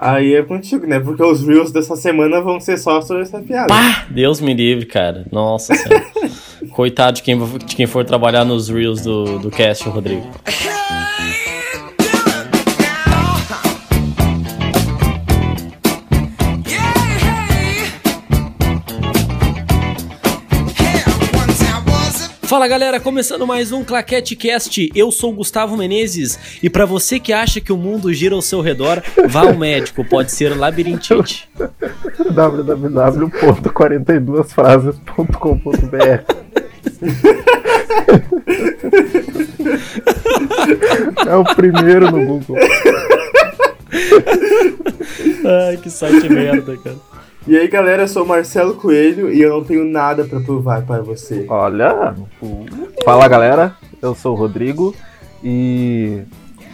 Aí é contigo, né? Porque os Reels dessa semana vão ser só sobre essa piada. Pá! Deus me livre, cara. Nossa senhora. Coitado de quem, de quem for trabalhar nos Reels do, do cast, Rodrigo. Fala galera, começando mais um Claquete Cast. Eu sou o Gustavo Menezes e para você que acha que o mundo gira ao seu redor, vá ao médico, pode ser labirintite. www.42frases.com.br É o primeiro no Google. Ai, que site merda, cara. E aí, galera, eu sou o Marcelo Coelho e eu não tenho nada pra provar para você. Olha, fala galera, eu sou o Rodrigo e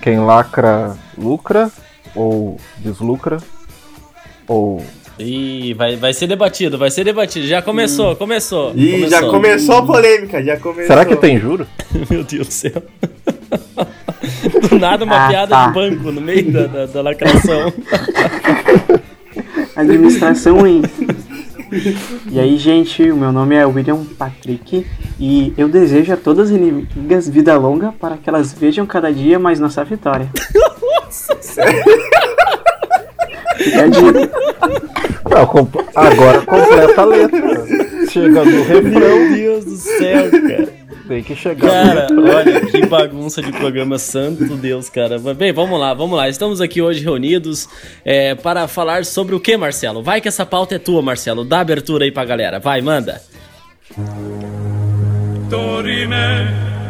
quem lacra lucra ou deslucra ou Ih, vai, vai ser debatido, vai ser debatido. Já começou, começou. Ih, começou. já começou a polêmica, já começou. será que tem juro? Meu Deus do céu. Do nada uma Ah, piada tá. de banco no meio da, da, da lacração. Administração ruim. E aí, gente, o meu nome é William Patrick e eu desejo a todas as inimigas vida longa para que elas vejam cada dia mais nossa vitória. Fica a dica. Não, comp- agora completa a letra. Chega no refrão, Meu Deus do céu, cara. Tem que chegar Cara, refrão. olha que bagunça de programa, santo Deus, cara. Mas, Bem, vamos lá, vamos lá. Estamos aqui hoje reunidos é, para falar sobre o que, Marcelo? Vai que essa pauta é tua, Marcelo. Dá abertura aí pra galera. Vai, manda.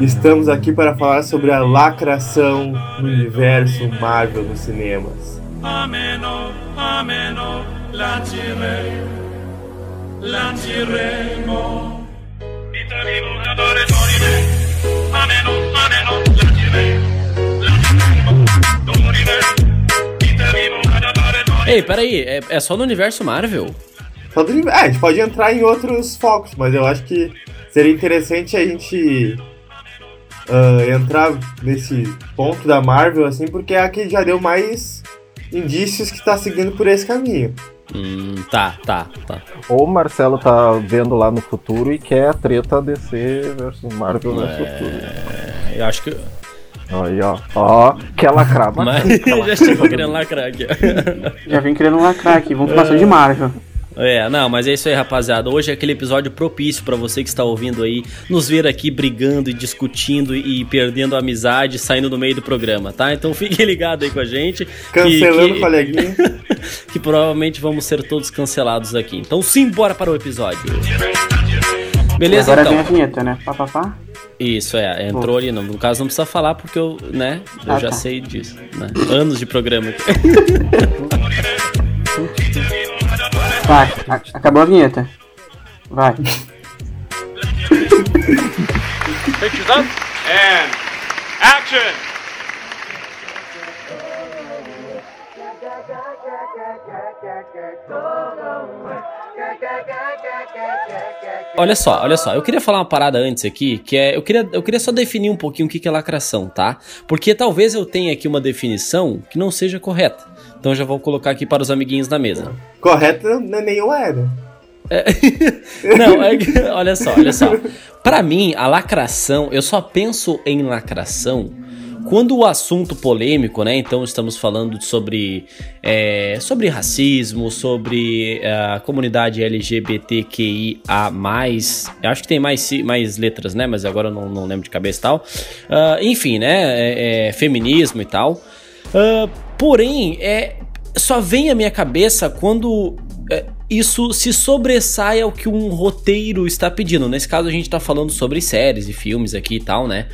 Estamos aqui para falar sobre a lacração no universo Marvel nos cinemas. Ameno, ameno, lancirei, lanciremo. Vitremo, adore Ei, peraí, é, é só no universo Marvel? É, a gente pode entrar em outros focos, mas eu acho que seria interessante a gente ah, entrar nesse ponto da Marvel, assim, porque é a que já deu mais indícios que tá seguindo por esse caminho. Hum, tá, tá, tá. Ou o Marcelo tá vendo lá no futuro e quer a treta DC versus Marvel no futuro. Eu acho que. Aí, ó. Ó, quer lacrar, Mas mas já chegou querendo lacrar aqui. ó. Já vim querendo lacrar aqui, vamos falar só de Marvel. É, não, mas é isso aí, rapaziada. Hoje é aquele episódio propício pra você que está ouvindo aí, nos ver aqui brigando e discutindo e perdendo a amizade, saindo no meio do programa, tá? Então fiquem ligados aí com a gente. que- Cancelando o que, coleguinha. que provavelmente vamos ser todos cancelados aqui. Então simbora para o episódio. Beleza, agora vem a então? vinheta, né? Pá, pá, pá. Isso, é, entrou ali. No, no caso, não precisa falar porque eu, né, eu Ah, já tá. sei disso. Né? Anos de programa aqui. Vai, a- acabou a vinheta. Vai. Pictures up and action. Olha só, olha só, eu queria falar uma parada antes aqui, que é, eu queria, eu queria só definir um pouquinho o que que é lacração, tá? Porque talvez eu tenha aqui uma definição que não seja correta. Então eu já vou colocar aqui para os amiguinhos na mesa. Correto não é nenhuma era. Não, é olha só, olha só. Pra mim, a lacração, eu só penso em lacração quando o assunto polêmico, né? Então estamos falando sobre, é, sobre racismo, sobre é, a comunidade LGBTQIA+. Eu acho que tem mais, mais letras, né? Mas agora eu não, não lembro de cabeça e tal. Ah, enfim, né? é, é, feminismo e tal. Ah, porém, é, só vem à minha cabeça quando é, isso se sobressai ao que um roteiro está pedindo. Nesse caso, a gente está falando sobre séries e filmes aqui e tal, né?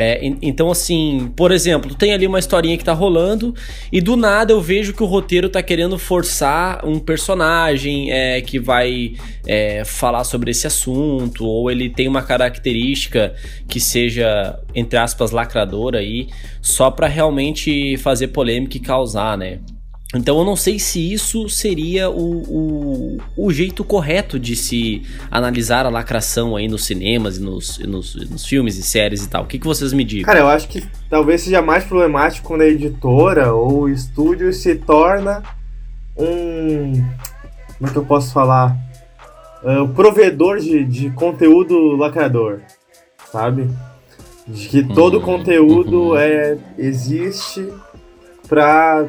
É, en- então, assim, por exemplo, tem ali uma historinha que tá rolando e do nada eu vejo que o roteiro tá querendo forçar um personagem é, que vai é, falar sobre esse assunto, ou ele tem uma característica que seja, entre aspas, lacradora aí, só pra realmente fazer polêmica e causar, né? Então eu não sei se isso seria o, o, o jeito correto de se analisar a lacração aí nos cinemas e nos, e nos, nos filmes e séries e tal. O que, que vocês me digam? Cara, eu acho que talvez seja mais problemático quando a editora ou o estúdio se torna um. Como é que eu posso falar? Uh, o provedor de, de conteúdo lacrador, sabe? De que todo Hum, conteúdo uhum. é, existe pra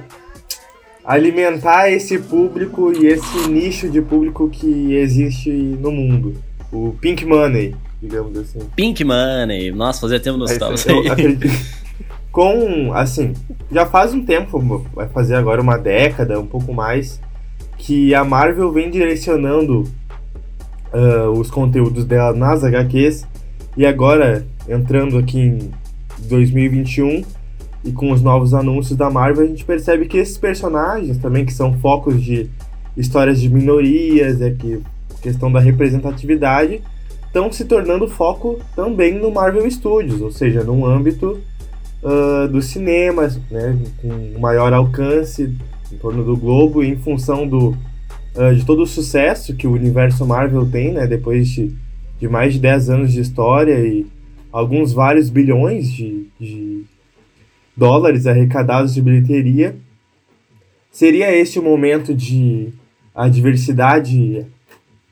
alimentar esse público e esse nicho de público que existe no mundo. O Pink Money, digamos assim. Pink Money. Nossa, fazia tempo não estava. Com, assim, já faz um tempo, vai fazer agora uma década, um pouco mais, que a Marvel vem direcionando ah, os conteúdos dela nas HQs e agora, entrando aqui em 2021 e com os novos anúncios da Marvel, a gente percebe que esses personagens também, que são focos de histórias de minorias, é que questão da representatividade, estão se tornando foco também no Marvel Studios, ou seja, num âmbito ah, do cinema, né, com maior alcance em torno do globo, em função do, ah, de todo o sucesso que o universo Marvel tem, né, depois de, de mais de 10 anos de história e alguns vários bilhões de, de dólares arrecadados de bilheteria. Seria este o momento de a diversidade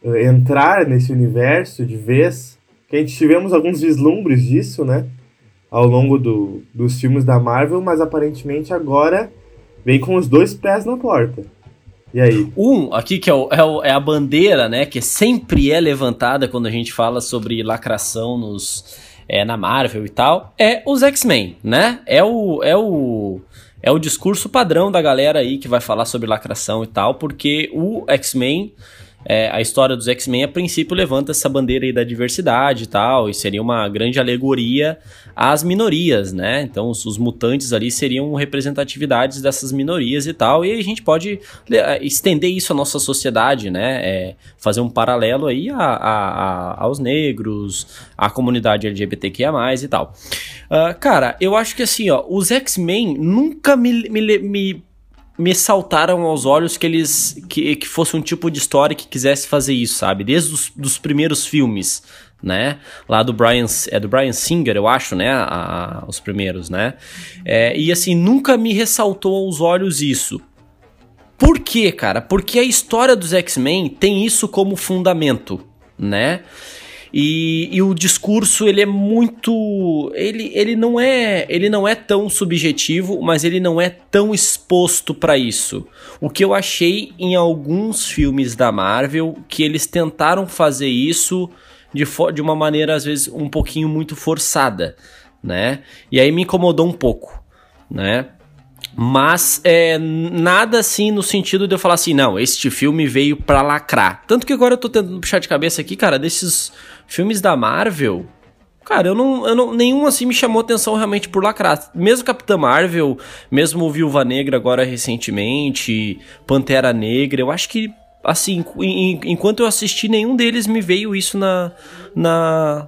eh, entrar nesse universo de vez? Que a gente tivemos alguns vislumbres disso, né? Ao longo do, dos filmes da Marvel, mas aparentemente agora vem com os dois pés na porta. E aí? Um aqui que é, o- é o- é a bandeira, né? Que sempre é levantada quando a gente fala sobre lacração nos, é, na Marvel e tal, é os X-Men, né? É o, é o é o discurso padrão da galera aí que vai falar sobre lacração e tal, porque o X-Men é, a história dos X-Men, a princípio, levanta essa bandeira aí da diversidade e tal, e seria uma grande alegoria às minorias, né? Então, os, os mutantes ali seriam representatividades dessas minorias e tal, e a gente pode estender isso à nossa sociedade, né? É, fazer um paralelo aí a, a- a- aos negros, à comunidade LGBTQIA+, e tal. Ah, cara, eu acho que assim, ó, os X-Men nunca me, me, me me saltaram aos olhos que eles que, que fosse um tipo de história que quisesse fazer isso, sabe? Desde os dos primeiros filmes, né? Lá do Brian é do Brian Singer, eu acho, né? A- os primeiros, né? É, e assim nunca me ressaltou aos olhos isso. Por quê, cara? Porque a história dos X-Men tem isso como fundamento, né? E, e o discurso ele é muito, ele, ele não é, ele não é tão subjetivo, mas ele não é tão exposto pra isso. O que eu achei em alguns filmes da Marvel que eles tentaram fazer isso de, de uma maneira às vezes um pouquinho muito forçada, né? E aí me incomodou um pouco, né? Mas é, nada assim no sentido de eu falar assim, não, este filme veio pra lacrar. Tanto que agora eu tô tentando puxar de cabeça aqui, cara, desses filmes da Marvel. Cara, eu não, eu não. Nenhum assim me chamou atenção realmente por lacrar. Mesmo Capitã Marvel, mesmo Viúva Negra agora recentemente, Pantera Negra, eu acho que, assim, enquanto eu assisti, nenhum deles me veio isso na. na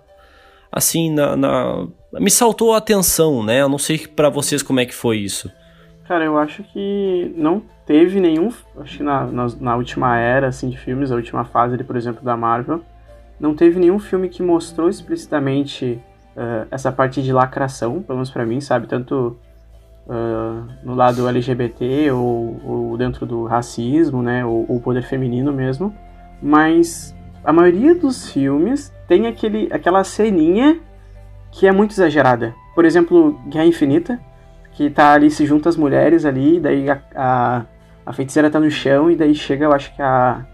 assim, na. na- me saltou a atenção, né? Eu não sei pra vocês como é que foi isso. Cara, eu acho que não teve nenhum. Acho que na, na, na última era assim, de filmes, a última fase, ali, por exemplo, da Marvel, não teve nenhum filme que mostrou explicitamente eh, essa parte de lacração, pelo menos pra mim, sabe? Tanto ah, no lado LGBT ou, ou dentro do racismo, né? Ou o poder feminino mesmo. Mas a maioria dos filmes tem aquele, aquela ceninha que é muito exagerada. Por exemplo, Guerra Infinita que tá ali, se junta as mulheres ali, daí a, a, a feiticeira tá no chão, e daí chega, eu acho que a,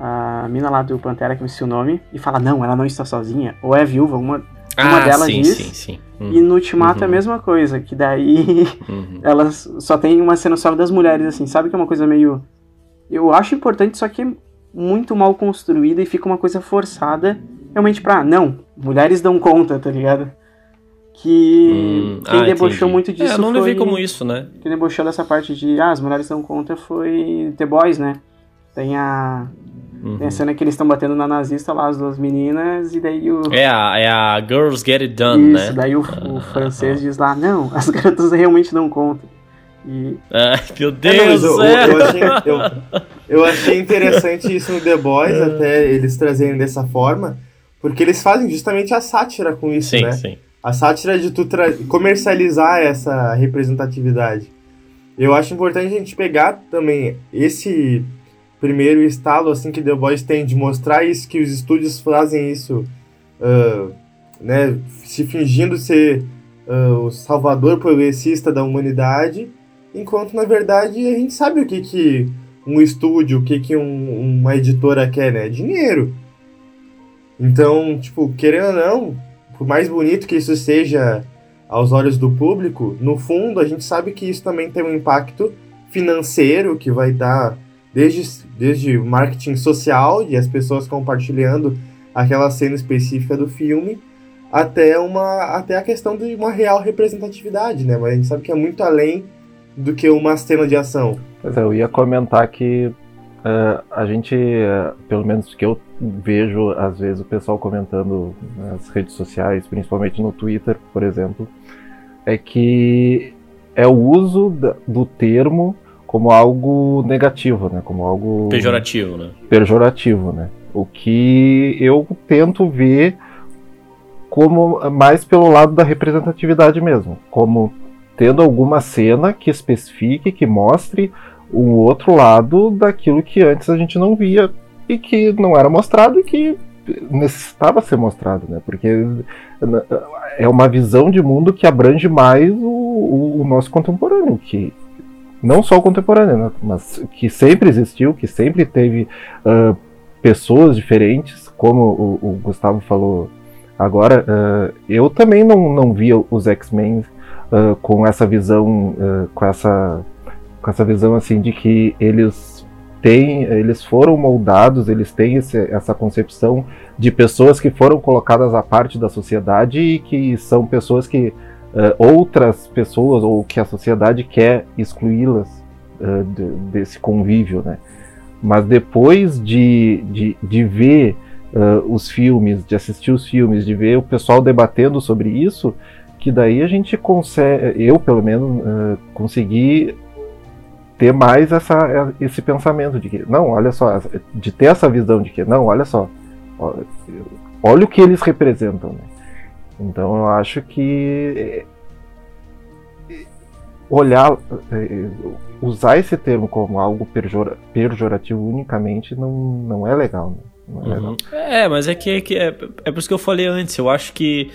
a mina lá do Pantera, que eu esqueci o nome, e fala, não, ela não está sozinha, ou é viúva, uma, uma delas sim, diz, sim, sim. e no Ultimato é a Uhum. mesma coisa, que daí Uhum. elas só tem uma cena só das mulheres, assim, sabe que é uma coisa meio... Eu acho importante, só que é muito mal construída e fica uma coisa forçada, realmente pra, não, mulheres dão conta, tá ligado? Que Hum, quem ah, debochou entendi. muito disso É, eu não levei foi- como isso, né? quem debochou dessa parte de ah, as mulheres dão conta foi The Boys, né? Tem a, Uhum. tem a cena que eles estão batendo na nazista lá, as duas meninas, e daí o. É a, é a Girls Get It Done, isso, né? daí o, o francês diz lá, não, as garotas realmente dão conta. E Ai, meu É, não, Deus, mas eu, é. eu, eu achei, eu, eu achei interessante isso no The Boys, até eles trazerem dessa forma, porque eles fazem justamente a sátira com isso, Sim, né? sim. A sátira de tu comercializar essa representatividade. Eu acho importante a gente pegar também esse primeiro estalo assim que The Boys tem de mostrar isso, que os estúdios fazem isso, uh, né, se fingindo ser uh, o salvador progressista da humanidade, enquanto na verdade a gente sabe o que, que um estúdio, o que, que um, uma editora quer, né? Dinheiro. Então, tipo, querendo ou não, por mais bonito que isso seja aos olhos do público, no fundo a gente sabe que isso também tem um impacto financeiro que vai dar desde, desde marketing social e as pessoas compartilhando aquela cena específica do filme até uma até a questão de uma real representatividade, né? Mas a gente sabe que é muito além do que uma cena de ação. Pois é, eu ia comentar que uh, a gente, uh, pelo menos que eu vejo às vezes o pessoal comentando nas redes sociais, principalmente no Twitter, por exemplo, é que é o uso do termo como algo negativo, né? Como algo pejorativo, né? Pejorativo, né? O que eu tento ver como mais pelo lado da representatividade mesmo, como tendo alguma cena que especifique, que mostre um outro lado daquilo que antes a gente não via e que não era mostrado e que necessitava ser mostrado, né? Porque é uma visão de mundo que abrange mais o, o, o nosso contemporâneo, que não só o contemporâneo, né, mas que sempre existiu, que sempre teve uh, pessoas diferentes, como o, o Gustavo falou agora. Uh, eu também não, não via os X-Men uh, com essa visão, com essa com essa visão assim de que eles têm, eles foram moldados, eles têm esse, essa concepção de pessoas que foram colocadas à parte da sociedade e que são pessoas que uh, outras pessoas ou que a sociedade quer excluí-las uh, de, desse convívio, né? Mas depois de, de, de ver uh, os filmes, de assistir os filmes, de ver o pessoal debatendo sobre isso, que daí a gente consegue, eu pelo menos, consegui ter mais essa, esse pensamento de que, não, olha só, de ter essa visão de que, não, olha só, olha o que eles representam. Né? Então eu acho que é, olhar, é, usar esse termo como algo pejorativo unicamente não, não é legal. Né? Não é, uhum. legal. é, mas é que, é, que é, é por isso que eu falei antes. Eu acho que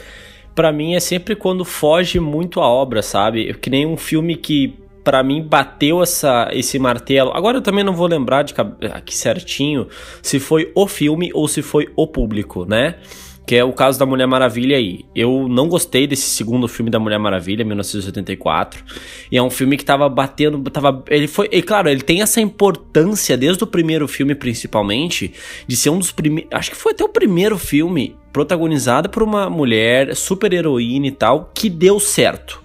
para mim é sempre quando foge muito a obra, sabe? Que nem um filme que para mim bateu essa, esse martelo. Agora eu também não vou lembrar de aqui certinho se foi o filme ou se foi o público, né? Que é o caso da Mulher Maravilha aí. Eu não gostei desse segundo filme da Mulher Maravilha, 1984. E é um filme que tava batendo, tava, ele foi, e claro, ele tem essa importância desde o primeiro filme principalmente, de ser um dos primeiros, acho que foi até o primeiro filme protagonizado por uma mulher super heroína e tal, que deu certo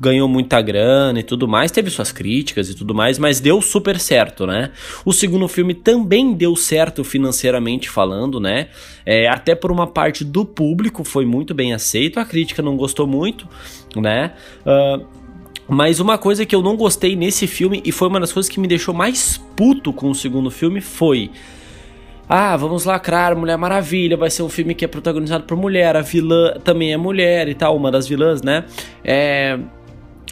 ganhou muita grana e tudo mais, teve suas críticas e tudo mais, mas deu super certo, né? O segundo filme também deu certo financeiramente falando, né? É, até por uma parte do público foi muito bem aceito, a crítica não gostou muito, né? Uh, mas uma coisa que eu não gostei nesse filme, e foi uma das coisas que me deixou mais puto com o segundo filme, foi. Ah, vamos lacrar Mulher Maravilha, vai ser um filme que é protagonizado por mulher, a vilã também é mulher e tal, uma das vilãs, né? É,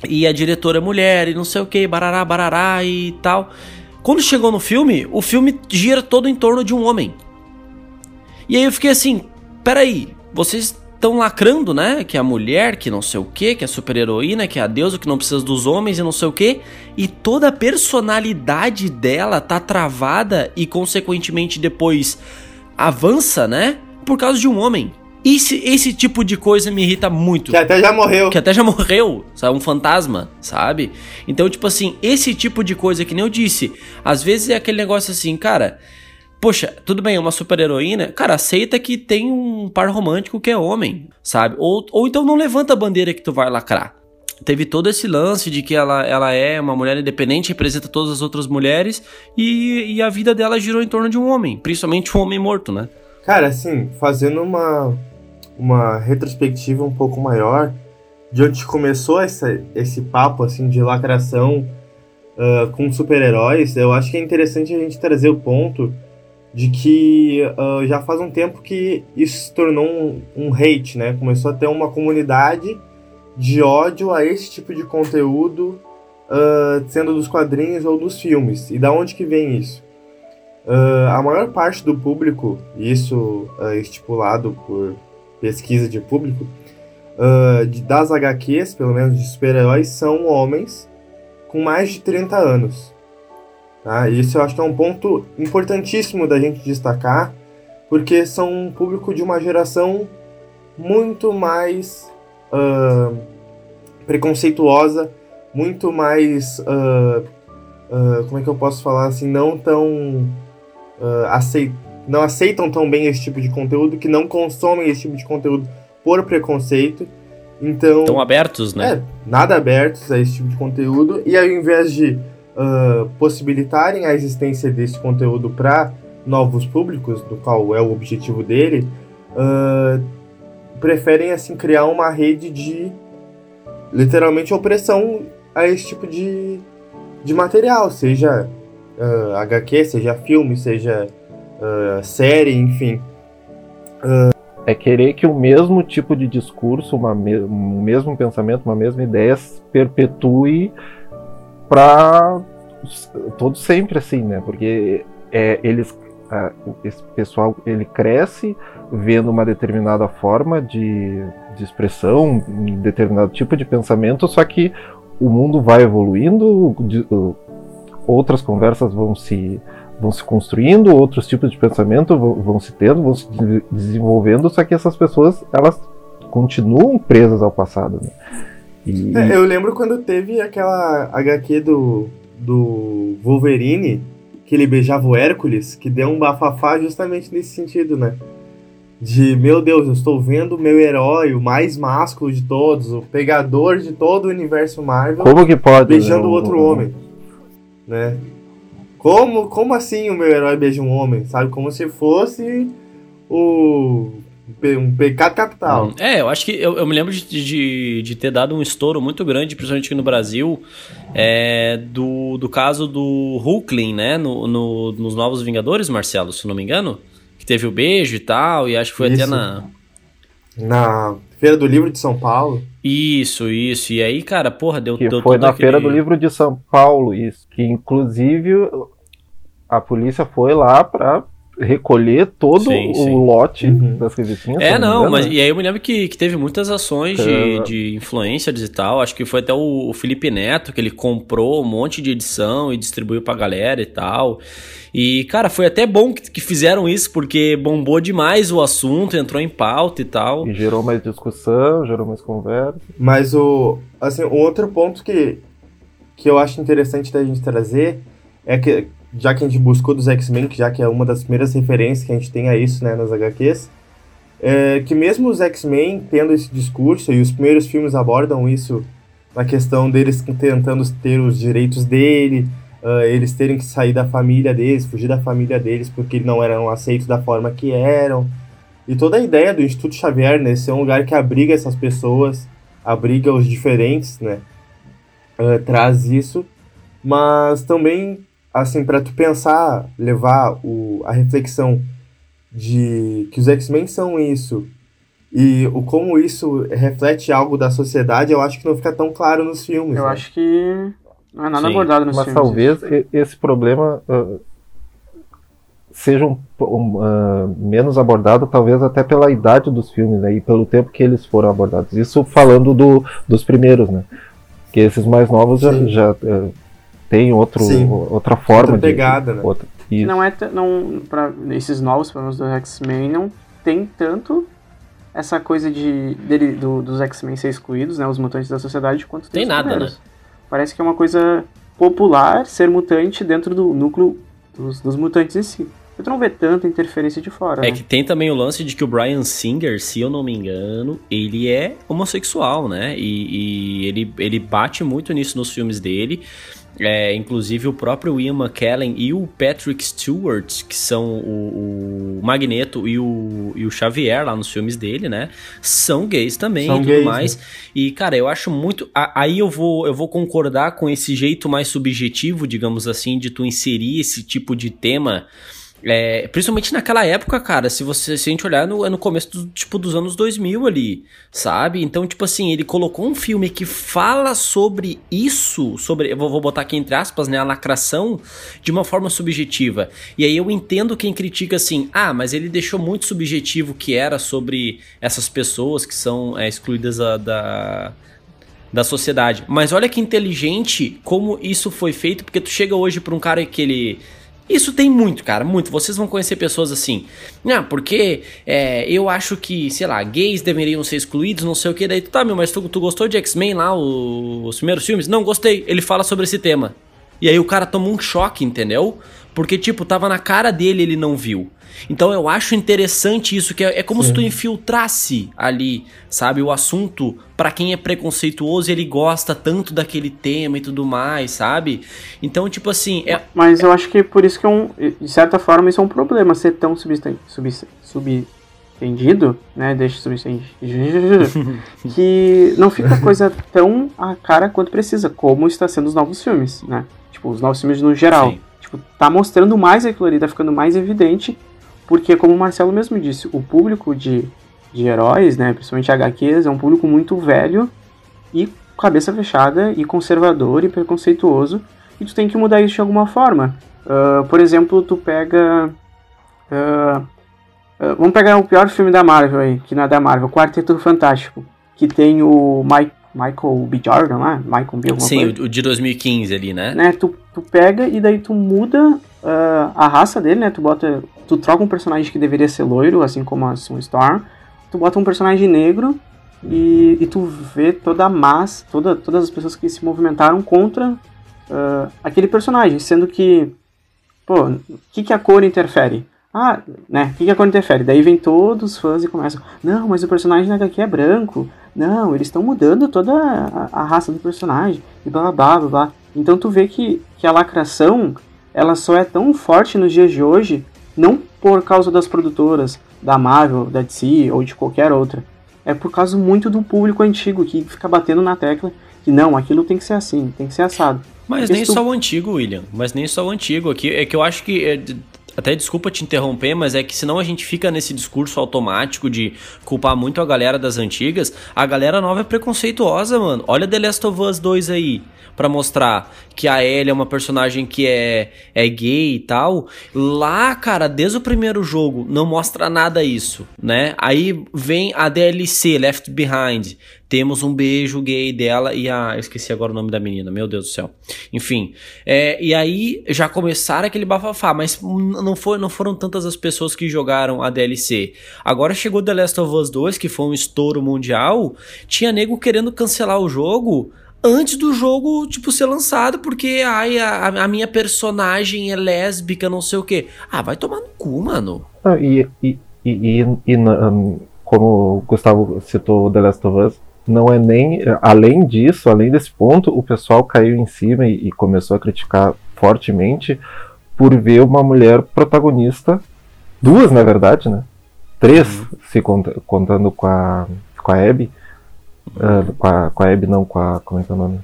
e a diretora mulher e não sei o que, barará, barará e tal. Quando chegou no filme, o filme gira todo em torno de um homem. E aí eu fiquei assim, peraí, vocês estão lacrando, né? Que é a mulher, que não sei o que, que é a super heroína, que é a deusa, que não precisa dos homens e não sei o que. E toda a personalidade dela tá travada e consequentemente depois avança, né? Por causa de um homem. Esse, esse tipo de coisa me irrita muito. Que até já morreu. Que até já morreu, sabe? Um fantasma, sabe? Então, tipo assim, esse tipo de coisa que nem eu disse, às vezes é aquele negócio assim, cara. Poxa, tudo bem, é uma super heroína. Cara, aceita que tem um par romântico que é homem, sabe? Ou, ou então não levanta a bandeira que tu vai lacrar. Teve todo esse lance de que ela, ela é uma mulher independente, representa todas as outras mulheres, e, e a vida dela girou em torno de um homem, principalmente um homem morto, né? Cara, assim, fazendo uma, uma retrospectiva um pouco maior de onde começou essa, esse papo assim de lacração uh, com super-heróis, eu acho que é interessante a gente trazer o ponto de que uh, já faz um tempo que isso se tornou um, um hate, né? Começou a ter uma comunidade de ódio a esse tipo de conteúdo uh, sendo dos quadrinhos ou dos filmes. E da onde que vem isso? A maior parte do público, isso uh, estipulado por pesquisa de público, de, das HQs, pelo menos de super-heróis, são homens com mais de 30 anos. Tá? Isso eu acho que é um ponto importantíssimo da gente destacar, porque são um público de uma geração muito mais uh, preconceituosa, muito mais. Uh, uh, como é que eu posso falar assim? Não tão. aceit não aceitam tão bem esse tipo de conteúdo, que não consomem esse tipo de conteúdo por preconceito. Então. Estão abertos, né? É, nada abertos a esse tipo de conteúdo. E ao invés de possibilitarem a existência desse conteúdo para novos públicos, do qual é o objetivo dele, uh, preferem assim criar uma rede de literalmente opressão a esse tipo de, de material, seja uh, HQ, seja filme, seja uh, série, enfim. É querer que o mesmo tipo de discurso, uma me um mesmo pensamento, uma mesma ideia perpetue para todos sempre assim, né? Porque é, eles esse pessoal ele cresce vendo uma determinada forma de, de expressão, um determinado tipo de pensamento, só que o mundo vai evoluindo, outras conversas vão se vão se construindo, outros tipos de pensamento vão, vão se tendo, vão se desenvolvendo, só que essas pessoas elas continuam presas ao passado. Né? E... É, eu lembro quando teve aquela HQ do, do Wolverine que ele beijava o Hércules, que deu um bafafá justamente nesse sentido, né? De, meu Deus, eu estou vendo o meu herói, o mais másculo de todos, o pegador de todo o universo Marvel. Como que pode? Beijando né? outro homem, né? Como, como assim o meu herói beija um homem, sabe? Como se fosse o um pecado capital. Hum, é, eu acho que eu, eu me lembro de, de, de, ter dado um estouro muito grande, principalmente aqui no Brasil, é, do, do caso do Hulkling, né? No, no, nos Novos Vingadores, Marcelo, se não me engano. Que teve o beijo e tal, e acho que foi isso. até na. Na Feira do Livro de São Paulo. Isso, isso. E aí, cara, porra, deu, que deu Foi na aquele... Feira do Livro de São Paulo, isso. Que inclusive a polícia foi lá pra recolher todo sim, o sim. lote uhum. das revistinhas. É, não, mas e aí eu me lembro que, que teve muitas ações de, é. de influencers e tal. Acho que foi até o, o, Felipe Neto que ele comprou um monte de edição e distribuiu pra galera e tal. E, cara, foi até bom que, que fizeram isso, porque bombou demais o assunto, entrou em pauta e tal. E gerou mais discussão, gerou mais conversa. Mas o. Assim, outro ponto que, que eu acho interessante da gente trazer é que já que a gente buscou dos X-Men, já que é uma das primeiras referências que a gente tem a isso, né, nas HQs, é que mesmo os X-Men tendo esse discurso, e os primeiros filmes abordam isso, na questão deles tentando ter os direitos dele, uh, eles terem que sair da família deles, fugir da família deles, porque não eram aceitos da forma que eram. E toda a ideia do Instituto Xavier, né, ser um lugar que abriga essas pessoas, abriga os diferentes, né, uh, traz isso, mas também assim, para tu pensar, levar o, a reflexão de que os X-Men são isso e o como isso reflete algo da sociedade, eu acho que não fica tão claro nos filmes. Eu né? acho que não é nada Sim. abordado nos Mas filmes. Mas talvez esse problema uh, seja um, um, uh, menos abordado, talvez até pela idade dos filmes né, e pelo tempo que eles foram abordados. Isso falando do, dos primeiros, né? Que esses mais novos Sim. já, já uh, tem outro, outra forma outra pegada, de, né? Outra, não é não para esses novos problemas do X-Men não tem tanto essa coisa de dele, do, dos X-Men ser excluídos, né, os mutantes da sociedade, quanto tem, tem nada, primeiros. né? Parece que é uma coisa popular ser mutante dentro do núcleo dos, dos mutantes em si. Eu não vê tanta interferência de fora. É né? que tem também o lance de que o Brian Singer, se eu não me engano, ele é homossexual, né? E, e ele, ele bate muito nisso nos filmes dele. É, inclusive o próprio Ian McKellen e o Patrick Stewart, que são o, o Magneto e o, e o, Xavier lá nos filmes dele, né? São gays também são e tudo gays, mais. Né? E, cara, eu acho muito. Aí eu vou, eu vou concordar com esse jeito mais subjetivo, digamos assim, de tu inserir esse tipo de tema É, principalmente naquela época, cara, se você se a gente olhar no, é no começo do, tipo, dos anos 2000 ali, sabe? Então, tipo assim, ele colocou um filme que fala sobre isso, sobre, eu vou, vou botar aqui entre aspas, né, a lacração, de uma forma subjetiva. E aí eu entendo quem critica assim, ah, mas ele deixou muito subjetivo que era sobre essas pessoas que são é, excluídas a, da da sociedade. Mas olha que inteligente como isso foi feito, porque tu chega hoje pra um cara que ele isso tem muito, cara, muito. Vocês vão conhecer pessoas assim. Ah, porque é, eu acho que, sei lá, gays deveriam ser excluídos, não sei o que. Daí tu tá, meu, mas tu, tu gostou de X-Men lá, o, os primeiros filmes? Não, gostei. Ele fala sobre esse tema. E aí o cara toma um choque, entendeu? Porque, tipo, tava na cara dele ele não viu. Então eu acho interessante isso, que é, é como Sim. se tu infiltrasse ali, sabe, o assunto para quem é preconceituoso e ele gosta tanto daquele tema e tudo mais, sabe? Então, tipo assim. É, Mas eu acho que por isso que é um. De certa forma, isso é um problema, ser tão substen sub, subentendido, né? Deixa subentendido. que não fica coisa tão a cara quanto precisa, como está sendo os novos filmes, né? Tipo, os novos filmes no geral. Sim. Tipo, tá mostrando mais aquilo ali, tá ficando mais evidente porque, como o Marcelo mesmo disse, o público de, de heróis, né, principalmente HQs, é um público muito velho e cabeça fechada e conservador e preconceituoso, e tu tem que mudar isso de alguma forma. Uh, por exemplo, tu pega. Uh, uh, vamos pegar o pior filme da Marvel aí, que não é da Marvel, Quarteto Fantástico, que tem o Mike, Michael B. Jordan lá, Michael B. Sim, coisa. o de 2015 ali, né? né? Tu, tu pega e daí tu muda a raça dele, né? Tu bota tu troca um personagem que deveria ser loiro, assim como a Sun Storm, tu bota um personagem negro e, e tu vê toda a massa, toda, todas as pessoas que se movimentaram contra uh, aquele personagem, sendo que, pô, o que, que a cor interfere? Ah, né, o que, que interfere? Daí vem todos os fãs e começam, não, mas o personagem na HQ é branco, não, eles estão mudando toda a, a, raça do personagem, e blá blá blá blá. Então tu vê que, que a lacração, ela só é tão forte nos dias de hoje não por causa das produtoras, da Marvel, da DC ou de qualquer outra. É por causa muito do público antigo que fica batendo na tecla que não, aquilo tem que ser assim, tem que ser assado. Mas nem tu... só o antigo, William. Mas nem só o antigo aqui. É que eu acho que. É, até desculpa te interromper, mas é que senão a gente fica nesse discurso automático de culpar muito a galera das antigas. A galera nova é preconceituosa, mano. Olha The Last of Us 2 aí para mostrar que a Ellie é uma personagem que é, é gay e tal. Lá, cara, desde o primeiro jogo não mostra nada isso, né? Aí vem a DLC Left Behind. Temos um beijo gay dela e a. Eu esqueci agora o nome da menina, meu Deus do céu. Enfim. É, e aí já começaram aquele bafafá, mas não, foi, não foram tantas as pessoas que jogaram a DLC. Agora chegou The Last of Us 2, que foi um estouro mundial. Tinha nego querendo cancelar o jogo antes do jogo, tipo, ser lançado, porque ai, a, a minha personagem é lésbica, não sei o quê. Ah, vai tomar no cu, mano. Ah, e, e, e, e um, como o Gustavo citou The Last of Us, não é nem. Além disso, além desse ponto, o pessoal caiu em cima e, e começou a criticar fortemente por ver uma mulher protagonista, duas na verdade, né? Três, uhum. se contando com a, com a Abby Uh, com, a, com a Abby, não, com a. Como é que é o nome?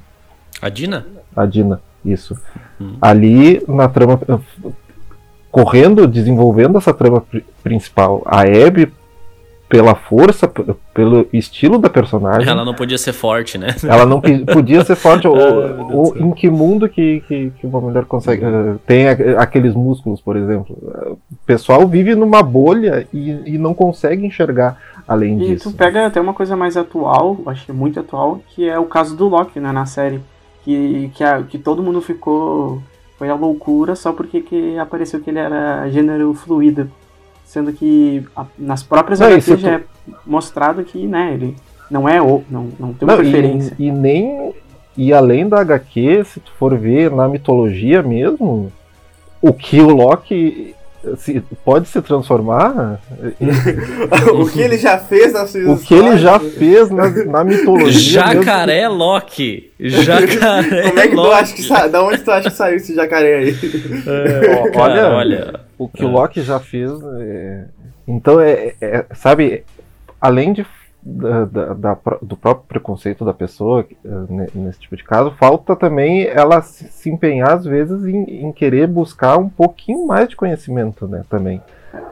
A Dina? A Dina, isso. Hum. Ali na trama. Correndo, desenvolvendo essa trama principal, a Abby, pela força, pelo estilo da personagem. Ela não podia ser forte, né? Ela não podia ser forte. ou, ou em que mundo que, que, que uma mulher consegue. Uh, tem aqueles músculos, por exemplo. O pessoal vive numa bolha e, e não consegue enxergar além e disso. E tu pega até uma coisa mais atual, acho que é muito atual, que é o caso do Loki, né, na série. Que, que, a, que todo mundo ficou. Foi a loucura só porque que apareceu que ele era gênero fluido. Sendo que a, nas próprias HQs já é mostrado que, né, ele não é o. Não, não tem uma não, preferência. E, e nem. E além da HQ, se tu for ver na mitologia mesmo, o que o Loki se, pode se transformar. o que ele já fez na O que ele já fez na, na mitologia. Jacaré mesmo. Loki. Jacaré Como é que Loki. tu acha que sa... Da onde tu acha que saiu esse jacaré aí? É, olha, olha, o que é. o Loki já fez. É... Então é, é, sabe, além de da, da- da do próprio preconceito da pessoa eh, ne- nesse tipo de caso, falta também ela se, se empenhar às vezes em, em querer buscar um pouquinho mais de conhecimento, né, também.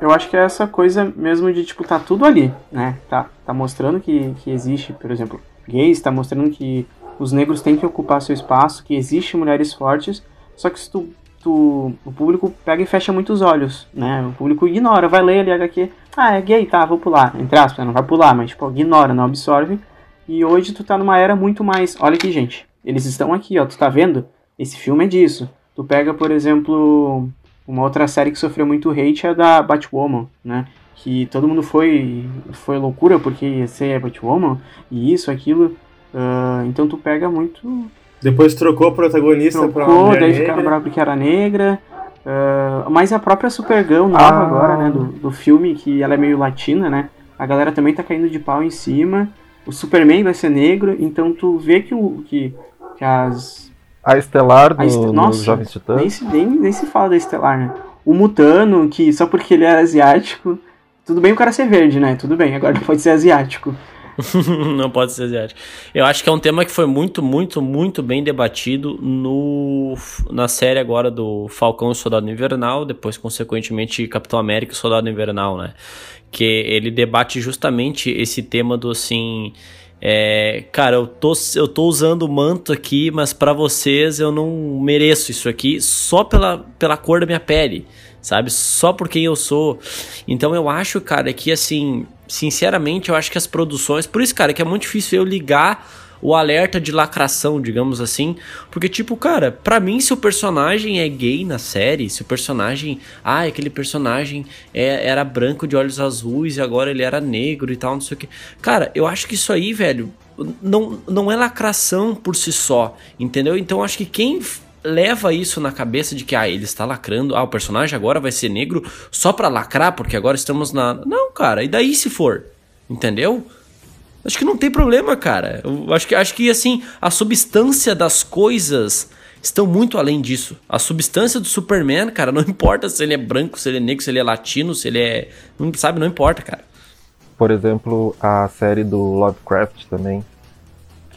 Eu acho que é essa coisa mesmo de, tipo, tá tudo ali, né? Tá, tá mostrando que, que existe, por exemplo, gays, tá mostrando que os negros têm que ocupar seu espaço, que existe mulheres fortes, só que se tu, o público pega e fecha muito os olhos, né? O público ignora, vai ler ali HQ, ah, é gay, tá, vou pular, entre aspas, né? não vai pular, mas, tipo, ignora, não absorve. E hoje tu tá numa era muito mais, olha aqui, gente, eles estão aqui, ó, tu tá vendo? Esse filme é disso. Tu pega, por exemplo, uma outra série que sofreu muito hate é a da Batwoman, né? Que todo mundo foi, foi loucura porque ser a Batwoman, e isso, aquilo. Ah, então tu pega muito. Depois trocou o protagonista pra uma Trocou, mulher daí negra. ficaram bravos porque era negra. Ah, mas a própria Supergirl nova Ah. agora, né? Do, do filme, que ela é meio latina, né? A galera também tá caindo de pau em cima. O Superman vai ser negro, então tu vê que, o, que, que as, A Estelar a Est- do, Nossa, dos Jovens Titãs. nem se, nem, nem se fala da Estelar, né? O Mutano, que só porque ele era asiático. Tudo bem o cara ser verde, né? Tudo bem, agora ele pode ser asiático. não pode ser asiático. Eu acho que é um tema que foi muito, muito, muito bem debatido no, na série agora do Falcão e Soldado Invernal, depois, consequentemente, Capitão América e Soldado Invernal, né? Que ele debate justamente esse tema do assim. é, cara, eu tô, eu tô usando o manto aqui, mas pra vocês eu não mereço isso aqui só pela, pela cor da minha pele, sabe? Só por quem eu sou. Então eu acho, cara, que assim, sinceramente, eu acho que as produções. Por isso, cara, que é muito difícil eu ligar o alerta de lacração, digamos assim. Porque, tipo, cara, pra mim, se o personagem é gay na série, se o personagem. Ah, aquele personagem é, era branco de olhos azuis e agora ele era negro e tal, não sei o que. Cara, eu acho que isso aí, velho, não, não é lacração por si só, entendeu? Então eu acho que quem leva isso na cabeça de que ah, ele está lacrando, ah, o personagem agora vai ser negro só pra lacrar, porque agora estamos na. Não, cara, e daí se for? Entendeu? Acho que não tem problema, cara. Eu acho que, acho que assim, a substância das coisas estão muito além disso. A substância do Superman, cara, não importa se ele é branco, se ele é negro, se ele é latino, se ele é. Não sabe, não importa, cara. Por exemplo, a série do Lovecraft também,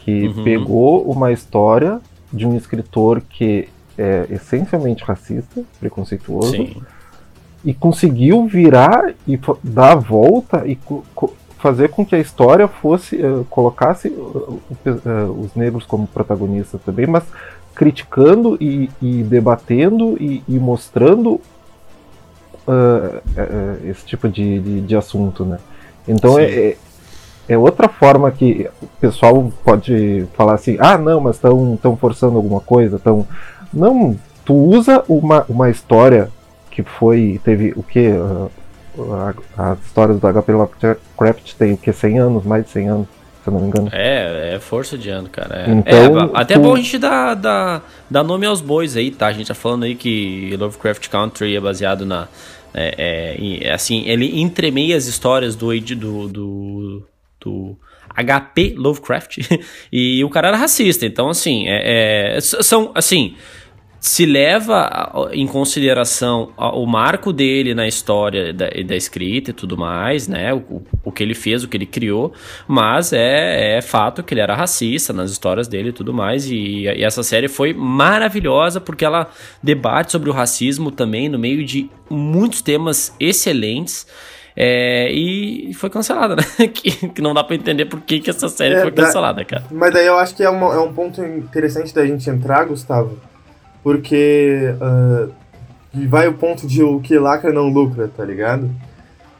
que Uhum. pegou uma história de um escritor que é essencialmente racista, preconceituoso, Sim. e conseguiu virar e dar a volta e fazer com que a história fosse eh, colocasse uh, eh, os negros como protagonistas também, mas criticando e, e debatendo e, e mostrando ah, esse tipo de, de, de assunto, né? Então é, é- é outra forma que o pessoal pode falar assim, ah não, mas estão forçando alguma coisa, estão não, tu usa uma, uma história que foi. Teve o que? As histórias do HP Lovecraft tem o que? 100 anos, mais de 100 anos, se eu não me engano. É, é força de ano, cara. É, Então, é, até é tu- bom a gente dar, dar, dar nome aos bois aí, tá? A gente tá falando aí que Lovecraft Country é baseado na. É, é, é assim, ele entremeia as histórias do, do, do, do HP Lovecraft e o cara era racista. Então, assim, é, é, são, assim, se leva em consideração o marco dele na história da, da escrita e tudo mais, né? O, o que ele fez, o que ele criou, mas é, é fato que ele era racista nas histórias dele e tudo mais. E, e essa série foi maravilhosa porque ela debate sobre o racismo também no meio de muitos temas excelentes. É, e foi cancelada, né? que, que não dá pra entender por que, que essa série É, foi cancelada, cara. Mas daí eu acho que é, uma- é um ponto interessante da gente entrar, Gustavo, porque e vai o ponto de o que lacra não lucra, tá ligado?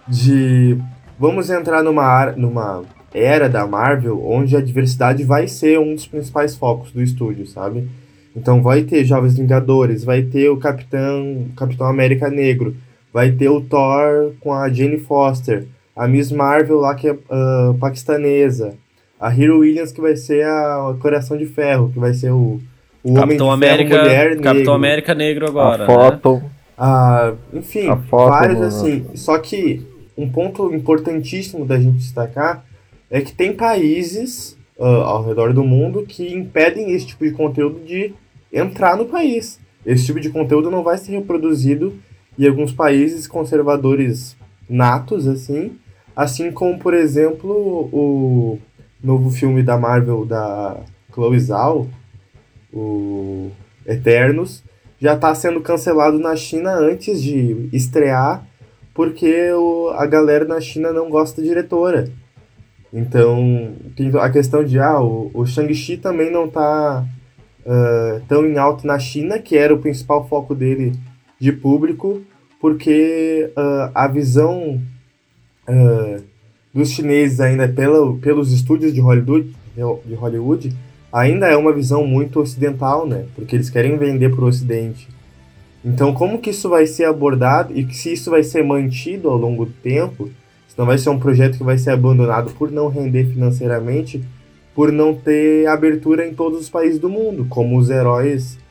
De vamos entrar numa, numa era da Marvel onde a diversidade vai ser um dos principais focos do estúdio, sabe? Então vai ter Jovens Vingadores, vai ter o Capitão, Capitão América Negro, vai ter o Thor com a Jane Foster, a Miss Marvel lá que é ah, paquistanesa, a Hero Williams que vai ser a Coração de Ferro, que vai ser o, o Homem Capitão de América, Ferro Mulher Negro. Capitão América Negro agora. a né? foto. Ah, enfim, A foto vários no- assim. Só que um ponto importantíssimo da gente destacar é que tem países ah, ao redor do mundo que impedem esse tipo de conteúdo de entrar no país. Esse tipo de conteúdo não vai ser reproduzido e alguns países conservadores natos, assim, Assim como, por exemplo, o novo filme da Marvel da Chloe Zhao, o Eternos, já está sendo cancelado na China antes de estrear, porque o, a galera na China não gosta da diretora. Então, a questão de, ah, o, o Shang-Chi também não está uh, tão em alto na China, que era o principal foco dele de público, porque uh, a visão uh, dos chineses ainda pela, pelos estúdios de Hollywood, de Hollywood ainda é uma visão muito ocidental, né? Porque eles querem vender para o Ocidente. Então, como que isso vai ser abordado e se isso vai ser mantido ao longo do tempo? Se não vai ser um projeto que vai ser abandonado por não render financeiramente, por não ter abertura em todos os países do mundo, como os heróis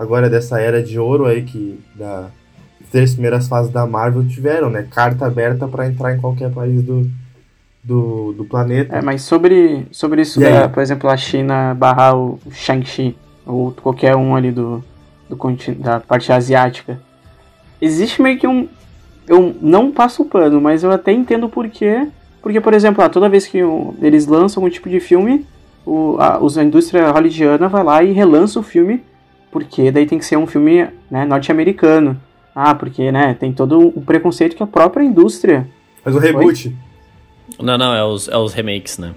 agora dessa era de ouro aí que da três primeiras fases da Marvel tiveram, né? Carta aberta para entrar em qualquer país do, do, do planeta. É, mas sobre, sobre isso, da, por exemplo, a China barrar o Shang-Chi, ou qualquer um ali do, do da parte asiática, existe meio que um. Eu não passo o pano, mas eu até entendo por quê. Porque, por exemplo, toda vez que eles lançam algum tipo de filme, o, a, a indústria hollywoodiana vai lá e relança o filme, porque daí tem que ser um filme né, norte-americano. Ah, porque né, tem todo o preconceito que a própria indústria. Faz o reboot. Foi? Não, não, é os, é os remakes, né?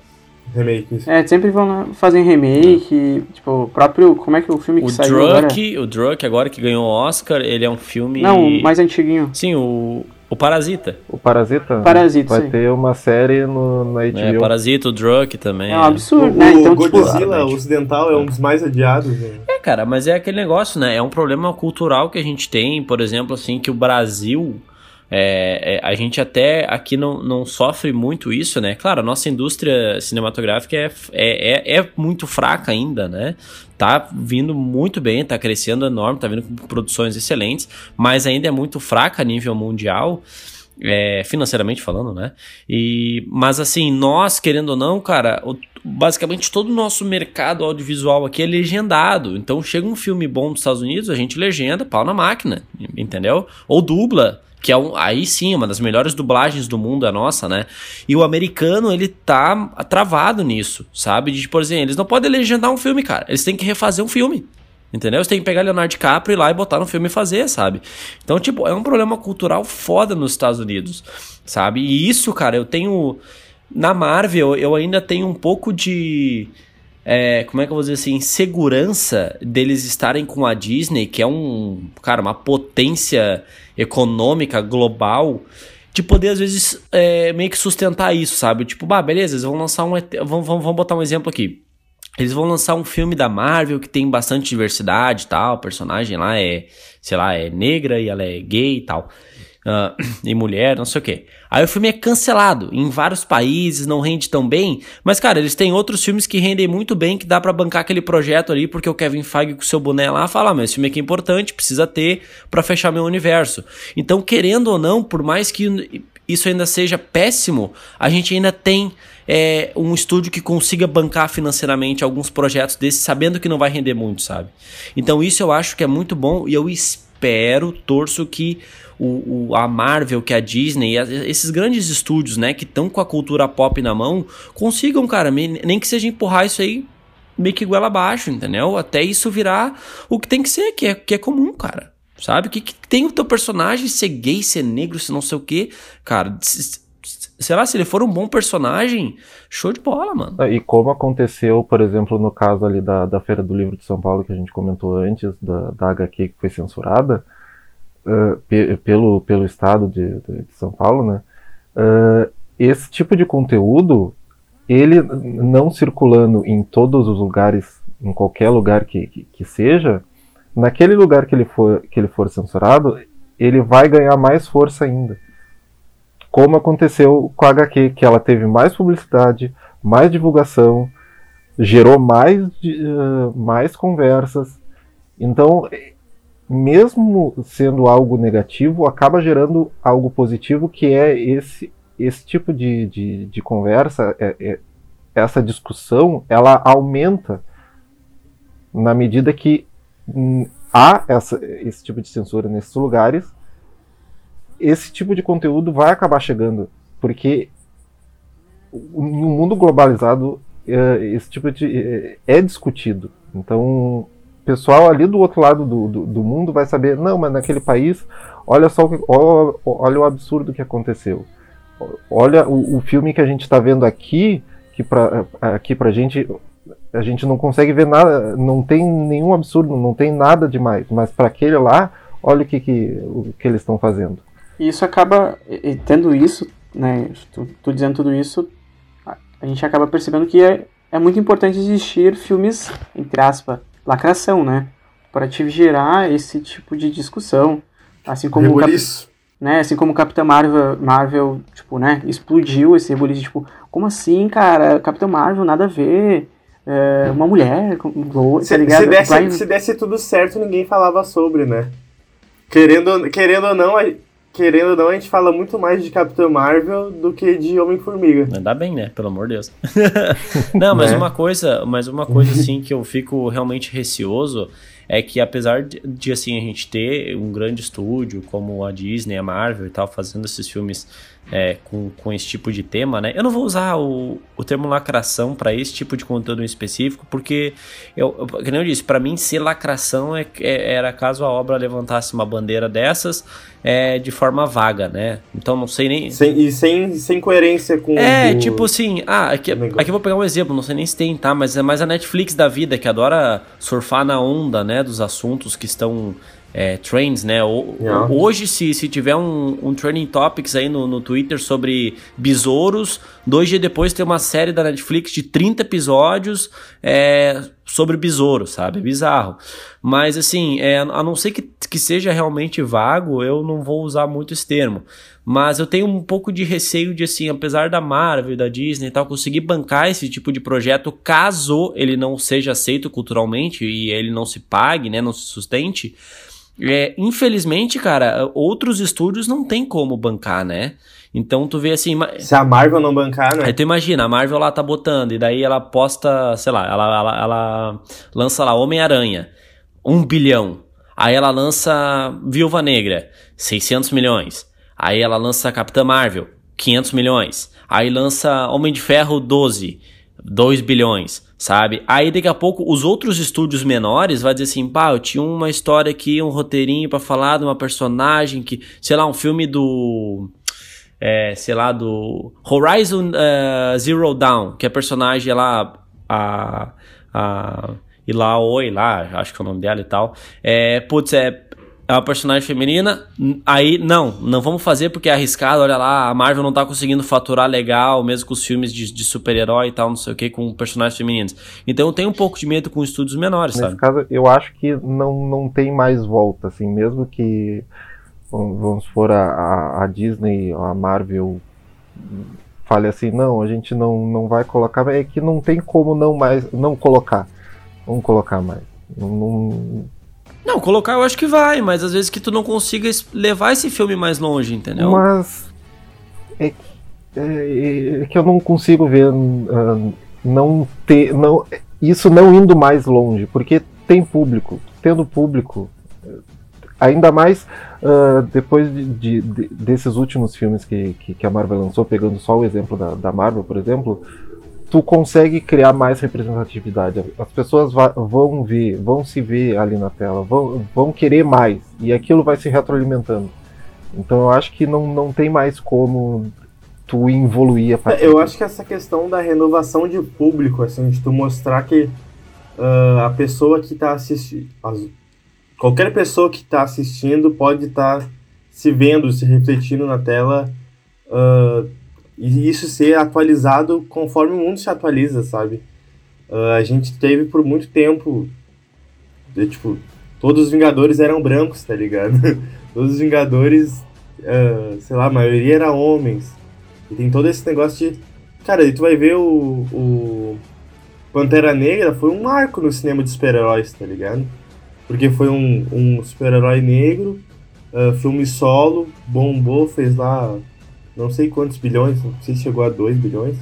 Remakes. É, sempre vão lá, fazem remake, é. tipo, o próprio. Como é que é o filme que o saiu Druk, agora? O Druk, agora que ganhou o Oscar, ele é um filme. Não, mais antiguinho. Sim, o. O Parasita. O Parasita? Parasita, Vai sim. ter uma série no, na HBO. É, Parasita, o Druk também. É um absurdo, o, né? O então, tipo, Godzilla tipo, ocidental é um dos mais adiados. Né? É, cara, mas é aquele negócio, né? É um problema cultural que a gente tem, por exemplo, assim, que o Brasil é, é, a gente até aqui não, não sofre muito isso, né? Claro, a nossa indústria cinematográfica é, é, é, é muito fraca ainda, né? Tá vindo muito bem, tá crescendo enorme, tá vindo com produções excelentes, mas ainda é muito fraca a nível mundial. É, financeiramente falando, né? E, mas assim, nós, querendo ou não, cara, o, basicamente todo o nosso mercado audiovisual aqui é legendado. Então chega um filme bom dos Estados Unidos, a gente legenda, pau na máquina, entendeu? Ou dubla que é um, aí sim, uma das melhores dublagens do mundo, a nossa, né? E o americano, ele tá travado nisso, sabe? De, por exemplo, eles não podem legendar um filme, cara. Eles têm que refazer um filme. Entendeu? Você tem que pegar Leonardo DiCaprio e ir lá e botar no filme e fazer, sabe? Então, tipo, é um problema cultural foda nos Estados Unidos, sabe? E isso, cara, eu tenho. Na Marvel, eu ainda tenho um pouco de é, como é que eu vou dizer assim, segurança deles estarem com a Disney, que é um, cara, uma potência econômica global, de poder às vezes é, meio que sustentar isso, sabe? Tipo, bah, beleza, eles vão lançar um, vamos, vamos, vamos botar um exemplo aqui. Eles vão lançar um filme da Marvel que tem bastante diversidade e tal, o personagem lá é, sei lá, é negra e ela é gay e tal uh, e mulher, não sei o que. Aí o filme é cancelado em vários países, não rende tão bem, mas cara, eles têm outros filmes que rendem muito bem, que dá para bancar aquele projeto ali, porque o Kevin Feige com o seu boné lá fala, ah, mas esse filme aqui é importante, precisa ter para fechar meu universo. Então, querendo ou não, por mais que isso ainda seja péssimo, a gente ainda tem é, um estúdio que consiga bancar financeiramente alguns projetos desses, sabendo que não vai render muito, sabe? Então isso eu acho que é muito bom e eu espero, torço que o, o, a Marvel, que é a Disney, esses grandes estúdios, né, que estão com a cultura pop na mão, consigam, cara, nem que seja empurrar isso aí meio que goela abaixo, entendeu? Até isso virar o que tem que ser, que é, que é comum, cara. Sabe? Que, que tem o teu personagem ser gay, ser negro, ser não sei o que, cara. Sei lá, se ele for um bom personagem, show de bola, mano. E como aconteceu, por exemplo, no caso ali da, da Feira do Livro de São Paulo, que a gente comentou antes, da, da HQ que foi censurada, pe pelo, pelo estado de, de, São Paulo, né? Uh, esse tipo de conteúdo, ele não circulando em todos os lugares, em qualquer lugar que, que, que seja, naquele lugar que ele, for, que ele for censurado, ele vai ganhar mais força ainda. Como aconteceu com a HQ, que ela teve mais publicidade, mais divulgação, gerou mais, uh, mais conversas. Então, mesmo sendo algo negativo, acaba gerando algo positivo, que é esse, esse tipo de, de, de conversa, é, é, essa discussão, ela aumenta na medida que hum, há essa, esse tipo de censura nesses lugares, esse tipo de conteúdo vai acabar chegando, porque no mundo globalizado é, esse tipo de é, é discutido. Então, pessoal ali do outro lado do, do, do, mundo vai saber, não, mas naquele país, olha só, olha, olha o absurdo que aconteceu. Olha o, o filme que a gente está vendo aqui, que pra, aqui pra gente, a gente não consegue ver nada, não tem nenhum absurdo, não tem nada demais, mas para aquele lá, olha o que, que, o que eles estão fazendo. E isso acaba, e, tendo isso, né, tu, tu, dizendo tudo isso, a gente acaba percebendo que é, é muito importante existir filmes, entre aspas, lacração, né, para te gerar esse tipo de discussão, assim como o Cap, né, assim como Capitã Marvel, Marvel, tipo, né, explodiu esse rebuliço, tipo, como assim, cara, Capitã Marvel, nada a ver, é, uma mulher, se, tá ligado? Se desse, se desse tudo certo, ninguém falava sobre, né? Querendo, querendo ou não, querendo ou não, a gente fala muito mais de Capitão Marvel do que de Homem-Formiga. Ainda bem, né? Pelo amor de Deus. não, mas é. uma coisa, mas uma coisa assim que eu fico realmente receoso é que apesar de, de, assim a gente ter um grande estúdio como a Disney, a Marvel e tal fazendo esses filmes é, com, com esse tipo de tema, né? Eu não vou usar o, o termo lacração para esse tipo de conteúdo em específico, porque, eu, como eu disse, para mim ser lacração é, é, era caso a obra levantasse uma bandeira dessas é, de forma vaga, né? Então não sei nem. Sem, e sem, sem coerência com. É, tipo assim, ah, aqui, aqui eu vou pegar um exemplo, não sei nem se tem, tá? Mas é mais a Netflix da vida que adora surfar na onda, né? Dos assuntos que estão é, trends, né? O, yeah. Hoje, se, se tiver um, um trending topics aí no, no Twitter sobre besouros, dois dias depois tem uma série da Netflix de 30 episódios é, sobre besouros, sabe? Bizarro. Mas assim, é, a não ser que, que seja realmente vago, eu não vou usar muito esse termo. Mas eu tenho um pouco de receio de, assim, apesar da Marvel, da Disney e tal, conseguir bancar esse tipo de projeto caso ele não seja aceito culturalmente e ele não se pague, né? Não se sustente é, infelizmente, cara, outros estúdios não tem como bancar, né? Então tu vê assim. Se a Marvel não bancar, né? Aí tu imagina, a Marvel lá tá botando, e daí ela posta, sei lá, ela, ela, ela lança lá Homem-Aranha, um bilhão. Aí ela lança Viúva Negra, 600 milhões. Aí ela lança Capitã Marvel, 500 milhões. Aí lança Homem de Ferro 12, 2 bilhões sabe? Aí daqui a pouco os outros estúdios menores vai dizer assim, pá, eu tinha uma história aqui, um roteirinho para falar de uma personagem que, sei lá, um filme do é, sei lá, do Horizon uh, Zero Dawn, que a personagem lá, a, a Ilaoi lá, acho que é o nome dela e tal. É, putz, é é uma personagem feminina, aí não, não vamos fazer porque é arriscado, olha lá, a Marvel não tá conseguindo faturar legal, mesmo com os filmes de, de super-herói e tal, não sei o que, com personagens femininos. Então eu tenho um pouco de medo com estúdios menores, Nesse sabe? caso, eu acho que não, não tem mais volta, assim, mesmo que, vamos supor, a, a Disney, a Marvel fale assim, não, a gente não, não vai colocar, é que não tem como não mais, não colocar, vamos colocar mais. Não, não, não, colocar eu acho que vai, mas às vezes que tu não consiga levar esse filme mais longe, entendeu? Mas é que, é, é que eu não consigo ver uh, não ter, não, isso não indo mais longe, porque tem público, tendo público, ainda mais uh, depois de, de, de, desses últimos filmes que, que, que, a Marvel lançou, pegando só o exemplo da, da Marvel, por exemplo, tu consegue criar mais representatividade. As pessoas vão ver, vão se ver ali na tela, vão, vão querer mais. E aquilo vai se retroalimentando. Então eu acho que não, não tem mais como tu evoluir a partir. Eu acho que essa questão da renovação de público, assim, de tu mostrar que uh, a pessoa que está assistindo. Qualquer pessoa que está assistindo pode estar tá se vendo, se refletindo na tela. Uh, e isso ser atualizado conforme o mundo se atualiza, sabe? Uh, a gente teve por muito tempo, de, tipo, todos os Vingadores eram brancos, tá ligado? todos os Vingadores, uh, sei lá, a maioria era homens. E tem todo esse negócio de. Cara, e tu vai ver o, o Pantera Negra foi um marco no cinema de super-heróis, tá ligado? Porque foi um, um super-herói negro, uh, filme solo, bombou, fez lá não sei quantos bilhões, não sei se chegou a 2 bilhões,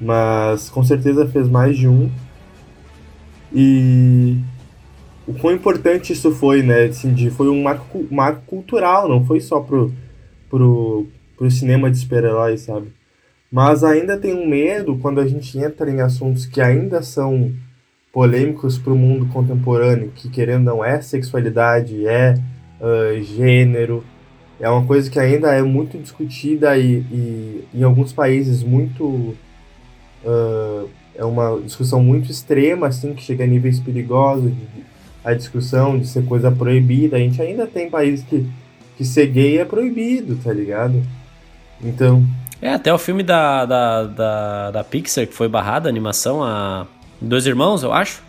mas com certeza fez mais de um. E o quão importante isso foi, né? Assim, de, foi um marco, marco cultural, não foi só pro, pro, pro cinema de super-heróis, sabe? Mas ainda tem um medo quando a gente entra em assuntos que ainda são polêmicos para o mundo contemporâneo, que querendo não é sexualidade, é uh, gênero, é uma coisa que ainda é muito discutida e, e em alguns países muito uh, é uma discussão muito extrema assim que chega a níveis perigosos de, a discussão de ser coisa proibida. A gente ainda tem países que que ser gay é proibido tá ligado? Então é até o filme da, da, da, da Pixar que foi barrado a animação a dois irmãos eu acho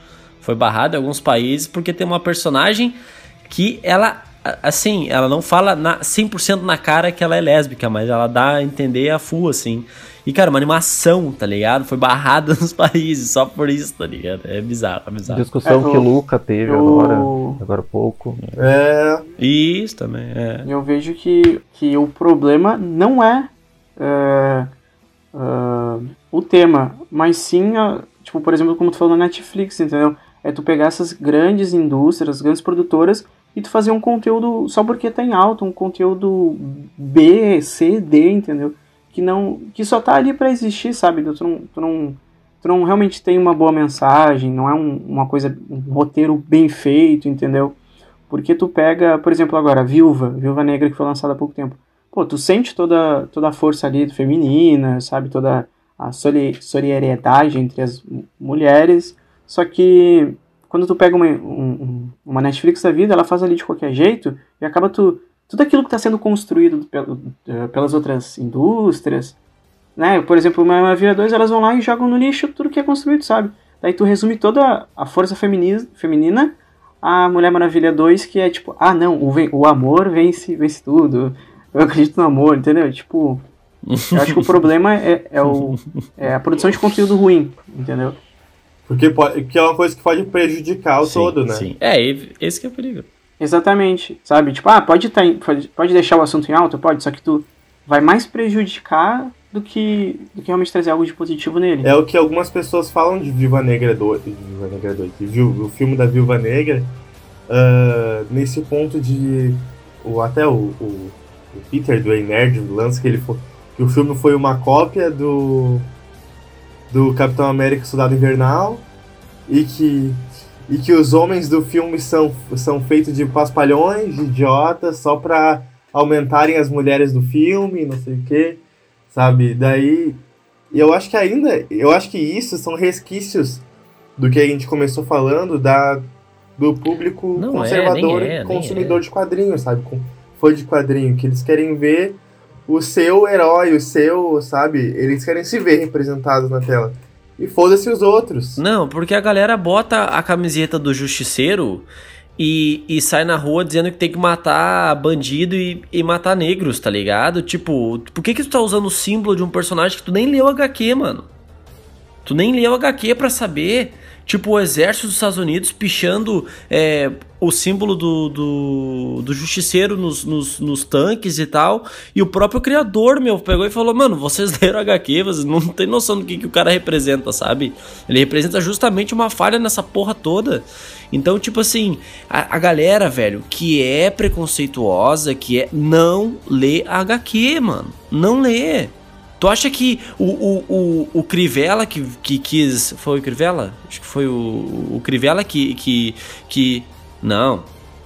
foi barrado em alguns países porque tem uma personagem que ela assim, ela não fala na, 100% na cara que ela é lésbica, mas ela dá a entender a full, assim. E, cara, uma animação, tá ligado? Foi barrada nos países, só por isso, tá ligado? É bizarro, é bizarro. Discussão É, que o- Luca teve o- agora, agora há pouco. é Isso também, é. Eu vejo que, que o problema não é, é, é, o tema, mas sim, a- tipo, por exemplo, como tu falou na Netflix, entendeu? É tu pegar essas grandes indústrias, as grandes produtoras, e tu fazer um conteúdo só porque tá em alta, um conteúdo B, C, D, entendeu? Que não que só tá ali pra existir, sabe? Tu não, tu não, tu não realmente tem uma boa mensagem, não é um- uma coisa, um roteiro bem feito, entendeu? Porque tu pega, por exemplo, agora, Viúva, Viúva Negra que foi lançada há pouco tempo. Pô, tu sente toda, toda a força ali do feminina, sabe? Toda a soli- solidariedade entre as mulheres. Só que quando tu pega uma, um- um- uma Netflix da vida, ela faz ali de qualquer jeito e acaba tu. Tudo aquilo que está sendo construído pelo- eh, pelas outras indústrias, né? Por exemplo, uma Maravilha 2, elas vão lá e jogam no lixo tudo que é construído, sabe? Daí tu resume toda a força femini- feminina a Mulher Maravilha 2, que é tipo, ah não, o, o amor vence, vence tudo. Eu acredito no amor, entendeu? Tipo, eu acho que o problema é, é, o, é a produção de conteúdo ruim, entendeu? Porque pode, que é uma coisa que pode prejudicar o Sim, todo né Sim. É, esse que é o perigo. Exatamente, sabe? Tipo, ah, pode, tá pode, pode deixar o assunto em alta? Pode, só que tu vai mais prejudicar do que, do que realmente trazer algo de positivo nele. É o que algumas pessoas falam de Viúva Negra 2, de Viúva Negra 2, de Viú- o filme da Viúva Negra, ah, nesse ponto de o, até o, o, o Peter do Nerd lança que ele foi, que o filme foi uma cópia do do Capitão América Soldado Invernal e que e que os homens do filme são, são feitos de paspalhões, de idiotas, só pra aumentarem as mulheres do filme, não sei o que, sabe? Daí eu acho que ainda, eu acho que isso são resquícios do que a gente começou falando da do público Não é, conservador é, e nem consumidor de quadrinhos, sabe? Com fã de quadrinho, que eles querem ver o seu herói, o seu, sabe? Eles querem se ver representados na tela. E foda-se os outros. Não, porque a galera bota a camiseta do justiceiro e, e sai na rua dizendo que tem que matar bandido e, e matar negros, tá ligado? Tipo, por que que tu tá usando o símbolo de um personagem que tu nem leu HQ, mano? Tu nem leu HQ pra saber. Tipo, o exército dos Estados Unidos pichando é, o símbolo do, do, do justiceiro nos, nos, nos tanques e tal. E o próprio criador, meu, pegou e falou: Mano, vocês leram HQ, vocês não tem noção do que, que o cara representa, sabe? Ele representa justamente uma falha nessa porra toda. Então, tipo assim, a, a galera, velho, que é preconceituosa, que é. Não lê HQ, mano. Não lê. Tu acha que o, o, o, o Crivella que, que quis. Foi o Crivella? Acho que foi o, o Crivella que. que, que não.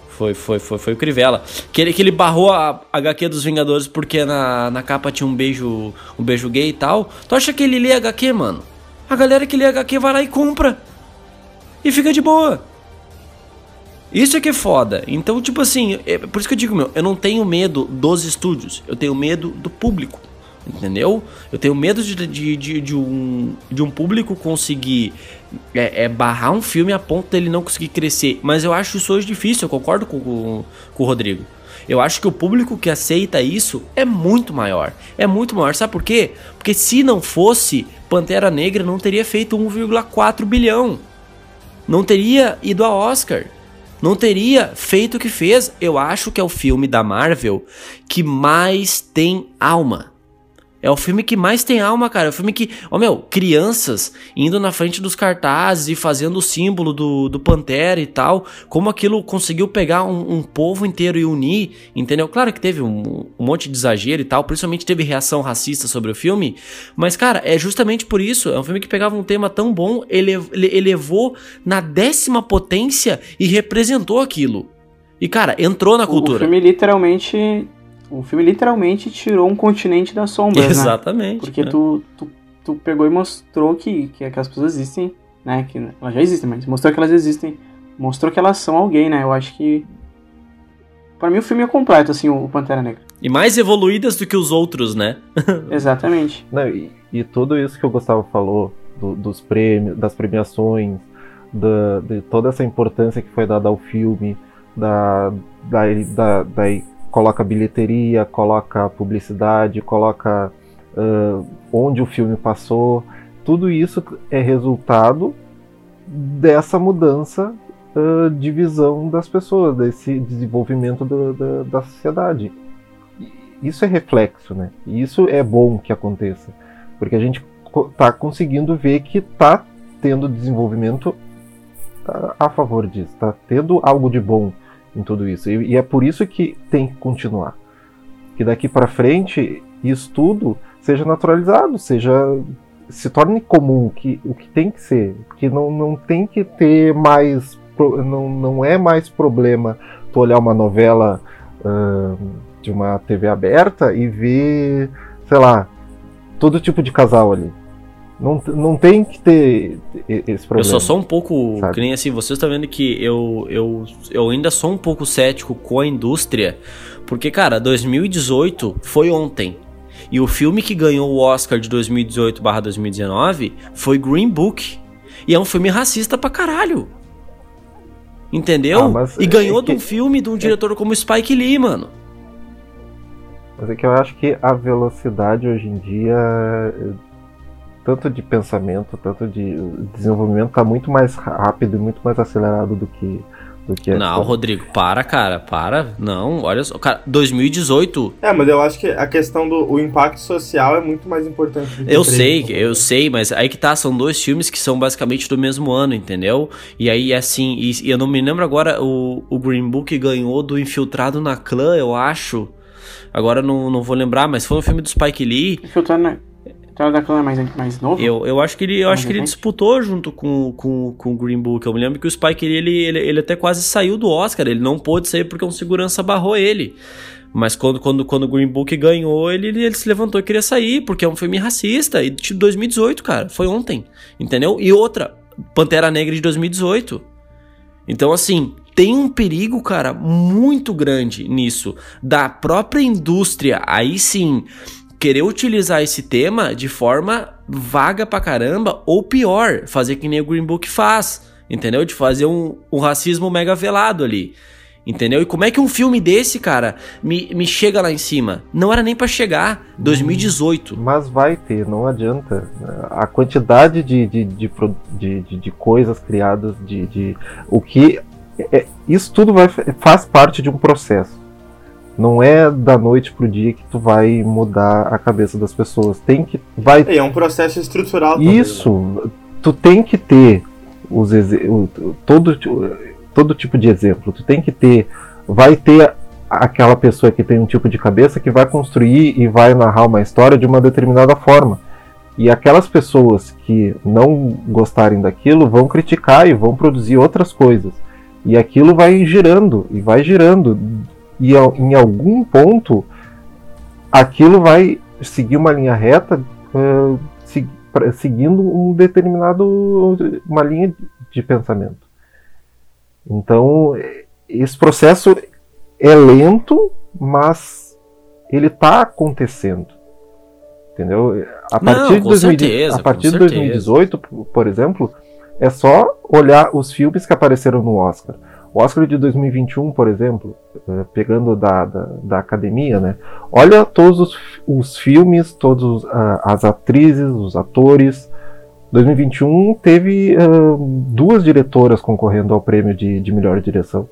Foi, foi, foi, foi o Crivella. Que ele, que ele barrou a HQ dos Vingadores porque na, na capa tinha um beijo. Um beijo gay e tal. Tu acha que ele lê HQ, mano? A galera que lê HQ vai lá e compra. E fica de boa. Isso é que é foda. Então, tipo assim, é por isso que eu digo, meu, eu não tenho medo dos estúdios, eu tenho medo do público. Entendeu? Eu tenho medo de, de, de, de um, de um público conseguir é, é, barrar um filme a ponto dele não conseguir crescer. Mas eu acho isso hoje difícil, eu concordo com, com, com o Rodrigo. Eu acho que o público que aceita isso é muito maior. É muito maior. Sabe por quê? Porque se não fosse, Pantera Negra não teria feito 1,4 bilhão. Não teria ido a Oscar. Não teria feito o que fez. Eu acho que é o filme da Marvel que mais tem alma. É o filme que mais tem alma, cara. É o filme que. Ó, meu, crianças indo na frente dos cartazes e fazendo o símbolo do, do Pantera e tal. Como aquilo conseguiu pegar um, um povo inteiro e unir, entendeu? Claro que teve um, um, monte de exagero e tal. Principalmente teve reação racista sobre o filme. Mas, cara, é justamente por isso. É um filme que pegava um tema tão bom, ele, ele elevou na décima potência e representou aquilo. E, cara, entrou na cultura. O filme literalmente o filme literalmente tirou um continente das sombras, Exatamente. Né? Porque né? tu, tu, tu pegou e mostrou que, que aquelas pessoas existem, né? Que elas já existem, mas mostrou que elas existem. Mostrou que elas são alguém, né? Eu acho que. Pra mim o filme é completo, assim, o Pantera Negra. E mais evoluídas do que os outros, né? Exatamente. Não, e, e, tudo isso que o Gustavo falou, do, dos prêmios, das premiações, da, de toda essa importância que foi dada ao filme, da, da, da, da coloca bilheteria, coloca publicidade, coloca uh, onde o filme passou. Tudo isso é resultado dessa mudança uh, de visão das pessoas, desse desenvolvimento do, da sociedade. Isso é reflexo, né? E isso é bom que aconteça, porque a gente está conseguindo ver que está tendo desenvolvimento a, a favor disso, está tendo algo de bom em tudo isso. E, e é por isso que tem que continuar. Que daqui para frente isso tudo seja naturalizado, seja se torne comum, que o que tem que ser, que não, não tem que ter mais, não, não é mais problema tu olhar uma novela uh, de uma TV aberta e ver, sei lá, todo tipo de casal ali. Não, não tem que ter esse problema. Eu só sou um pouco. Sabe? Que nem assim, vocês estão vendo que eu, eu, eu ainda sou um pouco cético com a indústria. Porque, cara, 2018 foi ontem. E o filme que ganhou o Oscar de 2018/2019 foi Green Book. E é um filme racista pra caralho. Entendeu? Ah, e ganhou é que... de um filme de um diretor é... como Spike Lee, mano. Mas é que eu acho que a velocidade hoje em dia tanto de pensamento, tanto de desenvolvimento, está muito mais rápido e muito mais acelerado do que do que Não, Rodrigo, para, cara, para. Não, olha só, cara, 2018. É, mas eu acho que a questão do o impacto social é muito mais importante. Do que eu sei, eu sei, mas aí que tá, são dois filmes que são basicamente do mesmo ano, entendeu? E aí assim, e, e eu não me lembro agora, o, o Green Book ganhou do Infiltrado na Clã, eu acho. Agora não, não vou lembrar, mas foi um filme do Spike Lee. Infiltrado na da Clã é mais, mais novo? Eu, eu acho que ele, eu acho que ele disputou junto com, com, com o Green Book. Eu me lembro que o Spike ele, ele, ele até quase saiu do Oscar. Ele não pôde sair porque um segurança barrou ele. Mas quando, quando, quando o Green Book ganhou, ele, ele se levantou e queria sair, porque é um filme racista. E de 2018, cara. Foi ontem. Entendeu? E outra, Pantera Negra de 2018. Então, assim, tem um perigo, cara, muito grande nisso. Da própria indústria, aí sim querer utilizar esse tema de forma vaga pra caramba, ou pior, fazer que nem o Green Book faz, entendeu? De fazer um, um racismo mega velado ali. Entendeu? E como é que um filme desse, cara, me, me chega lá em cima? Não era nem para chegar. 2018. Mas vai ter, não adianta. A quantidade de, de, de, de, de coisas criadas, de, de o que. É, isso tudo vai, faz parte de um processo. Não é da noite pro dia que tu vai mudar a cabeça das pessoas. Tem que. Vai... É, é um processo estrutural. Isso. Também, né? Tu tem que ter os todo, todo tipo de exemplo. Tu tem que ter. Vai ter aquela pessoa que tem um tipo de cabeça que vai construir e vai narrar uma história de uma determinada forma. E aquelas pessoas que não gostarem daquilo vão criticar e vão produzir outras coisas. E aquilo vai girando e vai girando e em algum ponto aquilo vai seguir uma linha reta uh, se, pra, seguindo um determinado uma linha de pensamento. Então esse processo é lento mas ele está acontecendo. Entendeu? A partir, Não, de, 2000, certeza, a partir de 2018 por exemplo é só olhar os filmes que apareceram no Oscar o Oscar de 2021, por exemplo, eh, pegando da, da, da academia, né? Olha todos os, os filmes, todas as atrizes, os atores. 2021 teve uh, duas diretoras concorrendo ao prêmio de, de melhor direção.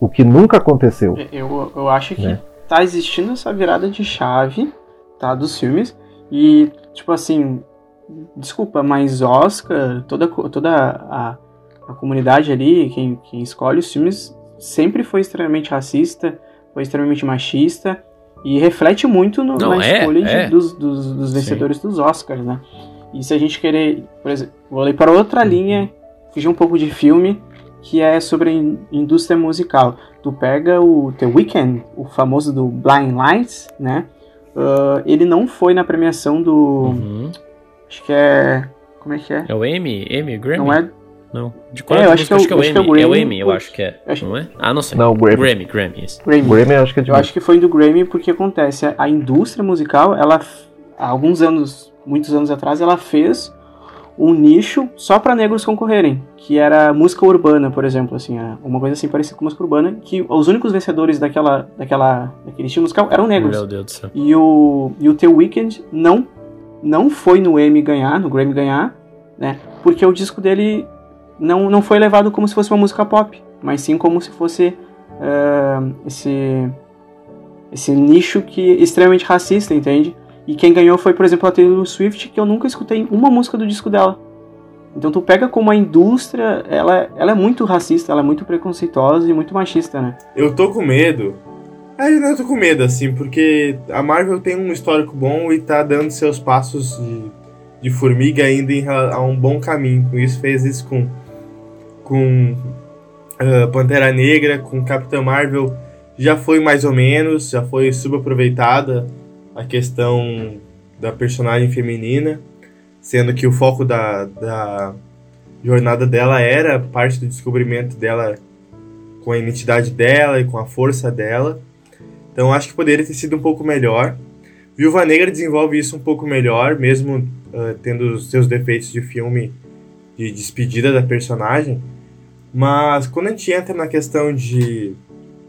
O que nunca aconteceu. Eu, eu acho que né? tá existindo essa virada de chave tá, dos filmes. E, tipo assim, desculpa, mas Oscar, toda, toda a, a comunidade ali, quem, quem escolhe os filmes, sempre foi extremamente racista, foi extremamente machista e reflete muito no, Não, na é, escolha de- é. dos, dos, dos vencedores dos Oscars, né? E se a gente querer, por exemplo, vou ler para outra Uhum. linha, fugir um pouco de filme, que é sobre a in- indústria musical. Tu pega o The Weeknd, o famoso do Blind Lights, né? Ah, ele não foi na premiação do. Uhum. Acho que é. Como é que é? É o Emmy? Emmy? Grammy? Não é. Não. De qual É, é, eu acho música? que é o- Acho que é o acho que é o. É Grammy, eu acho que é. acho- Não é? Ah, não sei. Não, o Grammy. Grammy, Grammy, isso. Grammy. Grammy eu acho que é de Eu acho que foi do Grammy porque acontece, a- indústria musical, ela há alguns anos, muitos anos atrás, ela fez um nicho só pra negros concorrerem, que era música urbana, por exemplo, assim, era uma coisa assim parecida com música urbana, que os únicos vencedores daquela, daquela, daquele estilo musical eram negros. Meu Deus do céu. E o, e o The Weeknd não, não foi no Emmy ganhar, no Grammy ganhar, né? Porque o disco dele não, não foi levado como se fosse uma música pop, mas sim como se fosse ah, esse, esse nicho que é extremamente racista, entende? E quem ganhou foi, por exemplo, a Taylor Swift, que eu nunca escutei uma música do disco dela. Então tu pega como a indústria, ela, ela é muito racista, ela é muito preconceituosa e muito machista, né? Eu tô com medo. É, eu tô com medo, assim, porque a Marvel tem um histórico bom e tá dando seus passos de, de formiga indo em a um bom caminho. Com isso, fez isso com, com ah, Pantera Negra, com Capitã Marvel. Já foi mais ou menos, já foi subaproveitada a questão da personagem feminina, sendo que o foco da, da jornada dela era parte do descobrimento dela com a identidade dela e com a força dela. Então acho que poderia ter sido um pouco melhor. Viúva Negra desenvolve isso um pouco melhor, mesmo ah, tendo os seus defeitos de filme de despedida da personagem. Mas quando a gente entra na questão de.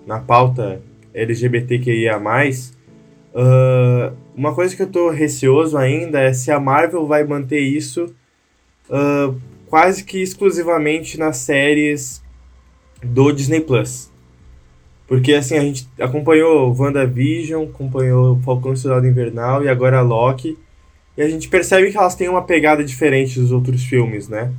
na pauta LGBTQIA, ah, uma coisa que eu tô receoso ainda é se a Marvel vai manter isso ah, quase que exclusivamente nas séries do Disney Plus. Porque assim, a gente acompanhou WandaVision, acompanhou Falcão e Soldado Invernal e agora Loki. E a gente percebe que elas têm uma pegada diferente dos outros filmes, né?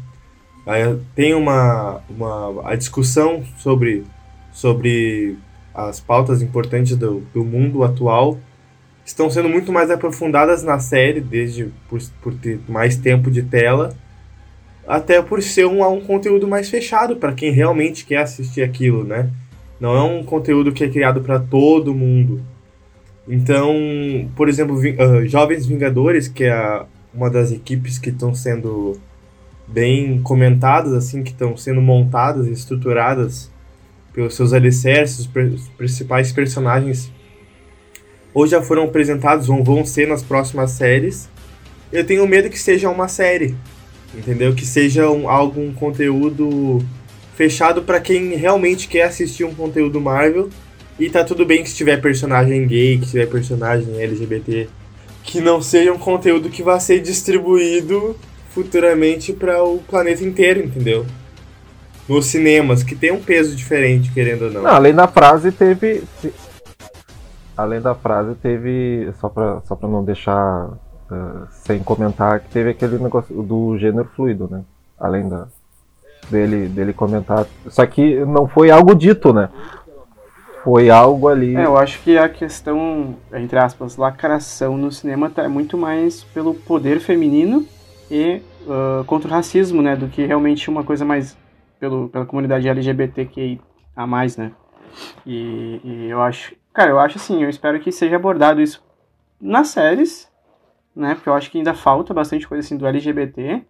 Tem uma, uma a discussão sobre, sobre as pautas importantes do, do mundo atual estão sendo muito mais aprofundadas na série, desde por, por ter mais tempo de tela, até por ser um, um conteúdo mais fechado para quem realmente quer assistir aquilo, né? Não é um conteúdo que é criado para todo mundo. Então, por exemplo, ah, Jovens Vingadores, que é uma das equipes que estão sendo bem comentadas, assim, que estão sendo montadas e estruturadas pelos seus alicerces, os, principais personagens ou já foram apresentados ou vão ser nas próximas séries. Eu tenho medo que seja uma série, entendeu? Que seja um, algum conteúdo fechado para quem realmente quer assistir um conteúdo Marvel. E tá tudo bem que se tiver personagem gay, que tiver personagem LGBT, que não seja um conteúdo que vai ser distribuído futuramente para o planeta inteiro, entendeu? Nos cinemas, que tem um peso diferente, querendo ou não. Não, além da frase teve. te- Além da frase teve. Só pra, só pra não deixar eh, sem comentar, que teve aquele negócio do gênero fluido, né? Além da, dele, dele comentar. Só que não foi algo dito, né? Foi algo ali. É, eu acho que a questão, entre aspas, lacração no cinema tá muito mais pelo poder feminino e ah, contra o racismo, né? Do que realmente uma coisa mais pelo, pela comunidade LGBTQI a mais, né? E, e eu acho. Cara, eu acho assim, eu espero que seja abordado isso nas séries, né? Porque eu acho que ainda falta bastante coisa assim do LGBT,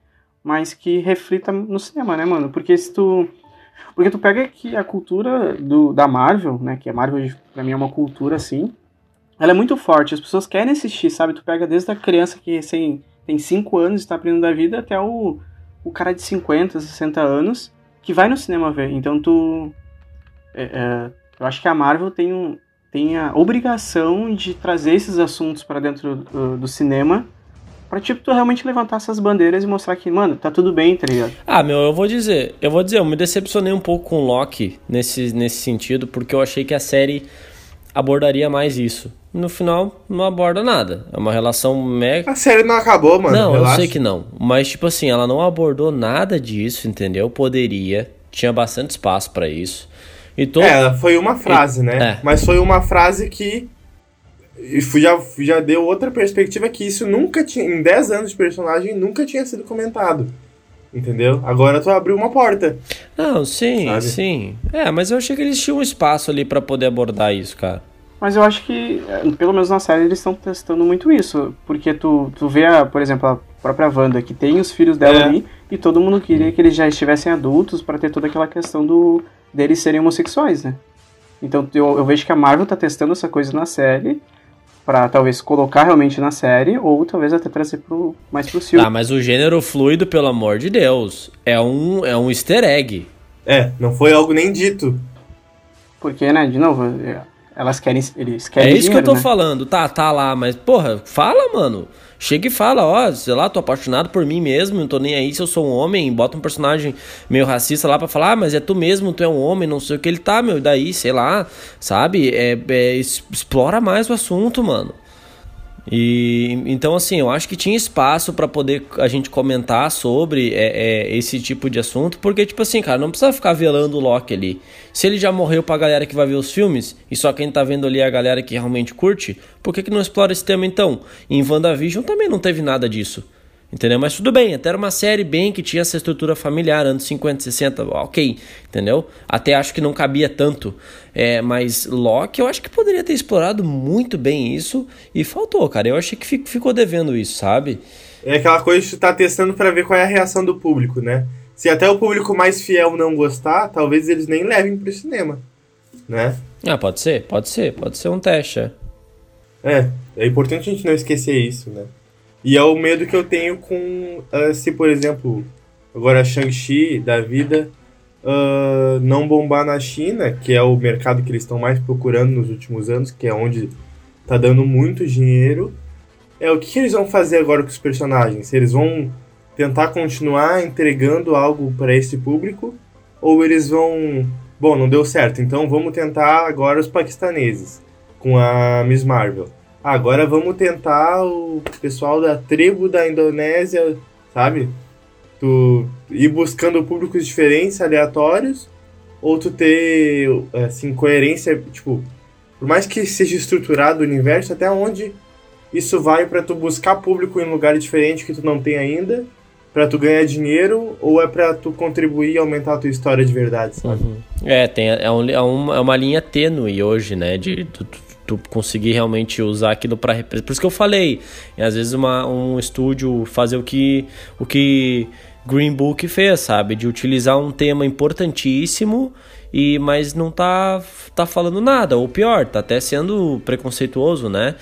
mas que reflita no cinema, né, mano? Porque se tu. Porque tu pega que a cultura do, da Marvel, né? Que a Marvel, pra mim, é uma cultura assim. Ela é muito forte, as pessoas querem assistir, sabe? Tu pega desde a criança que recém tem 5 anos e está aprendendo da vida até o, o cara de 50, 60 anos que vai no cinema ver. Então tu. é, é, eu acho que a Marvel tem, um, tem a obrigação de trazer esses assuntos para dentro do, do cinema. Pra, tipo, tu realmente levantar essas bandeiras e mostrar que, mano, tá tudo bem, tá ligado? Ah, meu, eu vou dizer, eu vou dizer, eu me decepcionei um pouco com Loki nesse, nesse sentido, porque eu achei que a série abordaria mais isso. No final, não aborda nada. É uma relação mega. A série não acabou, mano. Não, relaxa. eu sei que não. Mas, tipo assim, ela não abordou nada disso, entendeu? Poderia. Tinha bastante espaço pra isso. E todo. É, foi uma frase, né? É. Mas foi uma frase que e já, já deu outra perspectiva que isso nunca tinha. Em 10 anos de personagem, nunca tinha sido comentado. Entendeu? Agora tu abriu uma porta. Não, sim, Sabe? sim. É, mas eu achei que eles tinham um espaço ali pra poder abordar isso, cara. Mas eu acho que, eh, pelo menos na série, eles estão testando muito isso. Porque tu, tu vê, a, por exemplo, a própria Wanda, que tem os filhos dela É. ali, e todo mundo queria que eles já estivessem adultos pra ter toda aquela questão do deles serem homossexuais, né? Então eu, eu vejo que a Marvel tá testando essa coisa na série, pra talvez colocar realmente na série, ou talvez até trazer pro, mais pro filme. Tá, mas o gênero fluido, pelo amor de Deus, é um, é um easter egg. É, não foi algo nem dito. Porque, né, de novo, eh, elas querem, eles É querem isso que eu dinheiro, tô né? falando. Tá, tá lá, mas, porra, fala, mano. Chega e fala, ó, sei lá, tô apaixonado por mim mesmo, não tô nem aí se eu sou um homem, bota um personagem meio racista lá pra falar, ah, mas é tu mesmo, tu é um homem, não sei o que ele tá, meu, daí, sei lá, sabe? É, é, explora mais o assunto, mano. E então assim, eu acho que tinha espaço pra poder a gente comentar sobre é, é, esse tipo de assunto, porque tipo assim, cara, não precisa ficar velando o Loki ali. Se ele já morreu pra galera que vai ver os filmes e só quem tá vendo ali é a galera que realmente curte, por que, que não explora esse tema então? Em WandaVision também não teve nada disso. Entendeu? Mas tudo bem, até era uma série bem que tinha essa estrutura familiar, anos 50, 60, ok, entendeu? Até acho que não cabia tanto. É, mas Loki, eu acho que poderia ter explorado muito bem isso e faltou, cara. Eu achei que fi- ficou devendo isso, sabe? É aquela coisa que tu tá testando pra ver qual é a reação do público, né? Se até o público mais fiel não gostar, talvez eles nem levem pro cinema, né? Ah, pode ser, pode ser, pode ser um teste. é. É, é importante a gente não esquecer isso, né? E é o medo que eu tenho com ah, se, por exemplo, agora Shang-Chi da vida ah, não bombar na China, que é o mercado que eles estão mais procurando nos últimos anos, que é onde tá dando muito dinheiro. É o que, que eles vão fazer agora com os personagens? Eles vão tentar continuar entregando algo para esse público ou eles vão, bom, não deu certo, então vamos tentar agora os paquistaneses com a Miss Marvel. Agora vamos tentar o pessoal da tribo da Indonésia, sabe? Tu ir buscando públicos diferentes, aleatórios, ou tu ter, assim, coerência, tipo, por mais que seja estruturado o universo, até onde isso vai pra tu buscar público em lugar diferente que tu não tem ainda, pra tu ganhar dinheiro, ou é pra tu contribuir e aumentar a tua história de verdade, sabe? É, tem, é, um- é uma, é uma linha tênue hoje, né? De tu, tu- tu conseguir realmente usar aquilo para Por isso que eu falei. Às vezes uma, um estúdio fazer o que, o que Green Book fez, sabe? De utilizar um tema importantíssimo. E, mas não tá, tá falando nada, ou pior, tá até sendo preconceituoso, né?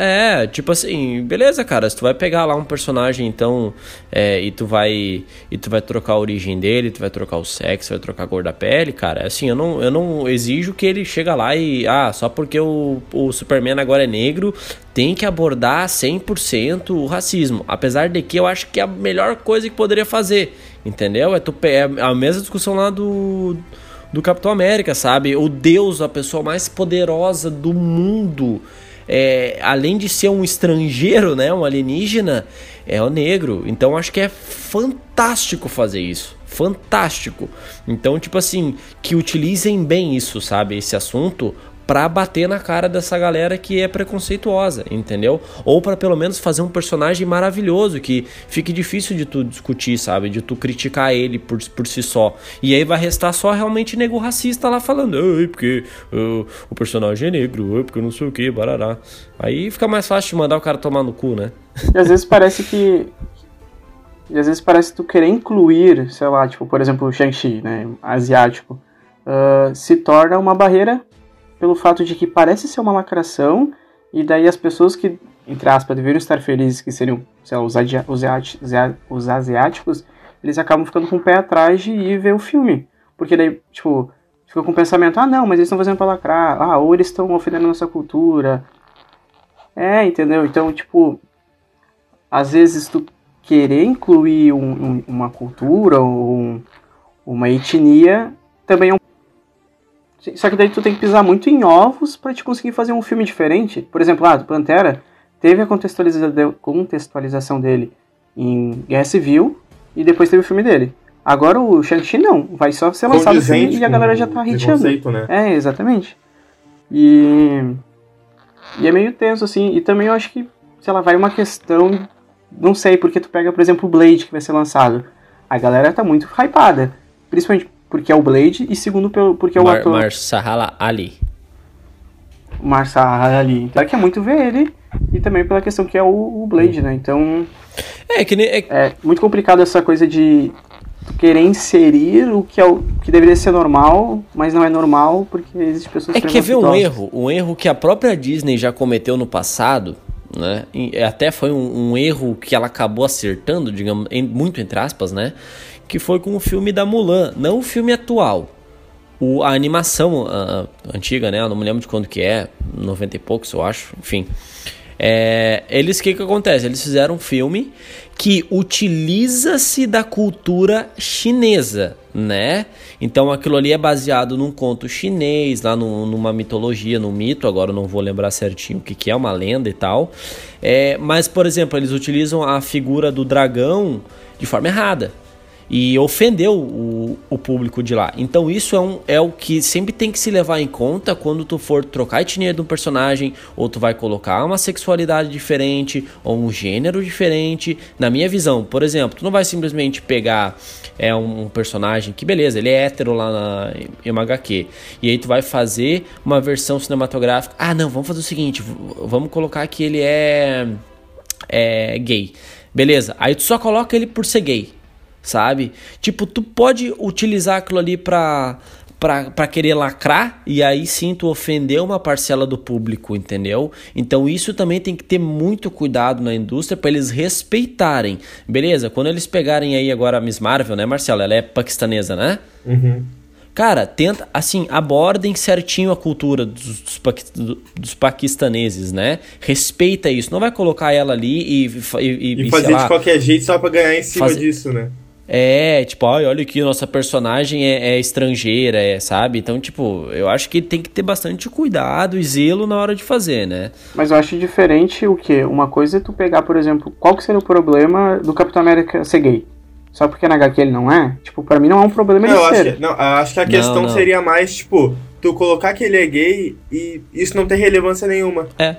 É, tipo assim, beleza, cara, se tu vai pegar lá um personagem, então, é, e tu vai e tu vai trocar a origem dele, tu vai trocar o sexo, vai trocar a cor da pele, cara, assim, eu não, eu não exijo que ele chega lá e, ah, só porque o, o Superman agora é negro, tem que abordar 100% o racismo, apesar de que eu acho que é a melhor coisa que poderia fazer, entendeu? É, tu, é a mesma discussão lá do do Capitão América, sabe? O Deus, a pessoa mais poderosa do mundo. É, além de ser um estrangeiro, né, um alienígena, é o negro. Então acho que é fantástico fazer isso. Fantástico. Então, tipo assim, que utilizem bem isso, sabe? Esse assunto pra bater na cara dessa galera que é preconceituosa, entendeu? Ou pra pelo menos fazer um personagem maravilhoso que fique difícil de tu discutir, sabe? De tu criticar ele por, por si só. E aí vai restar só realmente nego racista lá falando, ai, porque ah, o personagem é negro, ai, porque não sei o que, barará. Aí fica mais fácil de mandar o cara tomar no cu, né? E às vezes parece que. E às vezes parece tu querer incluir, sei lá, tipo, por exemplo, o Shang-Chi, né? Asiático. ah, se torna uma barreira pelo fato de que parece ser uma lacração, e daí as pessoas que, entre aspas, deveriam estar felizes que seriam, sei lá, os, os asiáticos, eles acabam ficando com o pé atrás de ir ver o filme. Porque daí, tipo, fica com o pensamento, ah não, mas eles estão fazendo pra lacrar, ah, ou eles estão ofendendo a nossa cultura. É, entendeu? Então, tipo, às vezes tu querer incluir um- um- uma cultura ou um- uma etnia também é um Só que daí tu tem que pisar muito em ovos pra te conseguir fazer um filme diferente. Por exemplo, ah, do Pantera teve a contextualiza contextualização dele em Guerra Civil e depois teve o filme dele. Agora o Shang-Chi não, vai só ser lançado o filme e a galera já tá hitando. né? É, exatamente. E. E é meio tenso, assim. E também eu acho que, sei lá, vai uma questão. Não sei, porque tu pega, por exemplo, o Blade que vai ser lançado. A galera tá muito hypada. Principalmente porque é o Blade e segundo porque é o Mar ator Marshala Ali. Marcia ali. Então, quer muito ver ele. E também pela questão que é o, o Blade, né? Então. É, que nem. é- É muito complicado essa coisa de querer inserir o que é o que deveria ser normal, mas não é normal porque existem pessoas É que quer ver um erro, um erro que a própria Disney já cometeu no passado, né? E até foi um, um erro que ela acabou acertando, digamos, em- muito entre aspas, né? Que foi com o filme da Mulan, não o filme atual. O, a animação ah, antiga, né? Eu não me lembro de quando que é, 90 e poucos, eu acho, enfim. É, eles, o que que acontece? Eles fizeram um filme que utiliza-se da cultura chinesa, né? Então aquilo ali é baseado num conto chinês, lá no- numa mitologia, num mito, agora não vou lembrar certinho o que, que é, uma lenda e tal. É, mas, por exemplo, eles utilizam a figura do dragão de forma errada e ofendeu o, o público de lá. Então isso é, um, é o que sempre tem que se levar em conta quando tu for trocar a etnia de um personagem, ou tu vai colocar uma sexualidade diferente, ou um gênero diferente. Na minha visão, por exemplo, tu não vai simplesmente pegar é, um personagem que, beleza, ele é hétero lá na, em uma HQ, e aí tu vai fazer uma versão cinematográfica. Ah, não, vamos fazer o seguinte, vamos colocar que ele é, é gay. Beleza, aí tu só coloca ele por ser gay sabe? Tipo, tu pode utilizar aquilo ali pra, pra, pra querer lacrar e aí sim tu ofender uma parcela do público, entendeu? Então isso também tem que ter muito cuidado na indústria pra eles respeitarem, beleza? Quando eles pegarem aí agora a Miss Marvel, né, Marcelo? Ela é paquistanesa, né? Uhum. Cara, tenta, assim, abordem certinho a cultura dos, dos, paqui- do- dos paquistaneses, né? Respeita isso. Não vai colocar ela ali e, e, e, E fazer lá, de qualquer jeito só pra ganhar em cima Fazer- disso, né? É, tipo, ai, olha aqui, nossa personagem é, é estrangeira, é, sabe? Então, tipo, eu acho que tem que ter bastante cuidado e zelo na hora de fazer, né? Mas eu acho diferente o que? Uma coisa é tu pegar, por exemplo, qual que seria o problema do Capitão América ser gay? Só porque na HQ ele não é? Tipo, pra mim não é um problema Não, ele eu acho ser. que, não, acho que a Não, questão não. seria mais, tipo, tu colocar que ele é gay e isso não tem relevância nenhuma. É,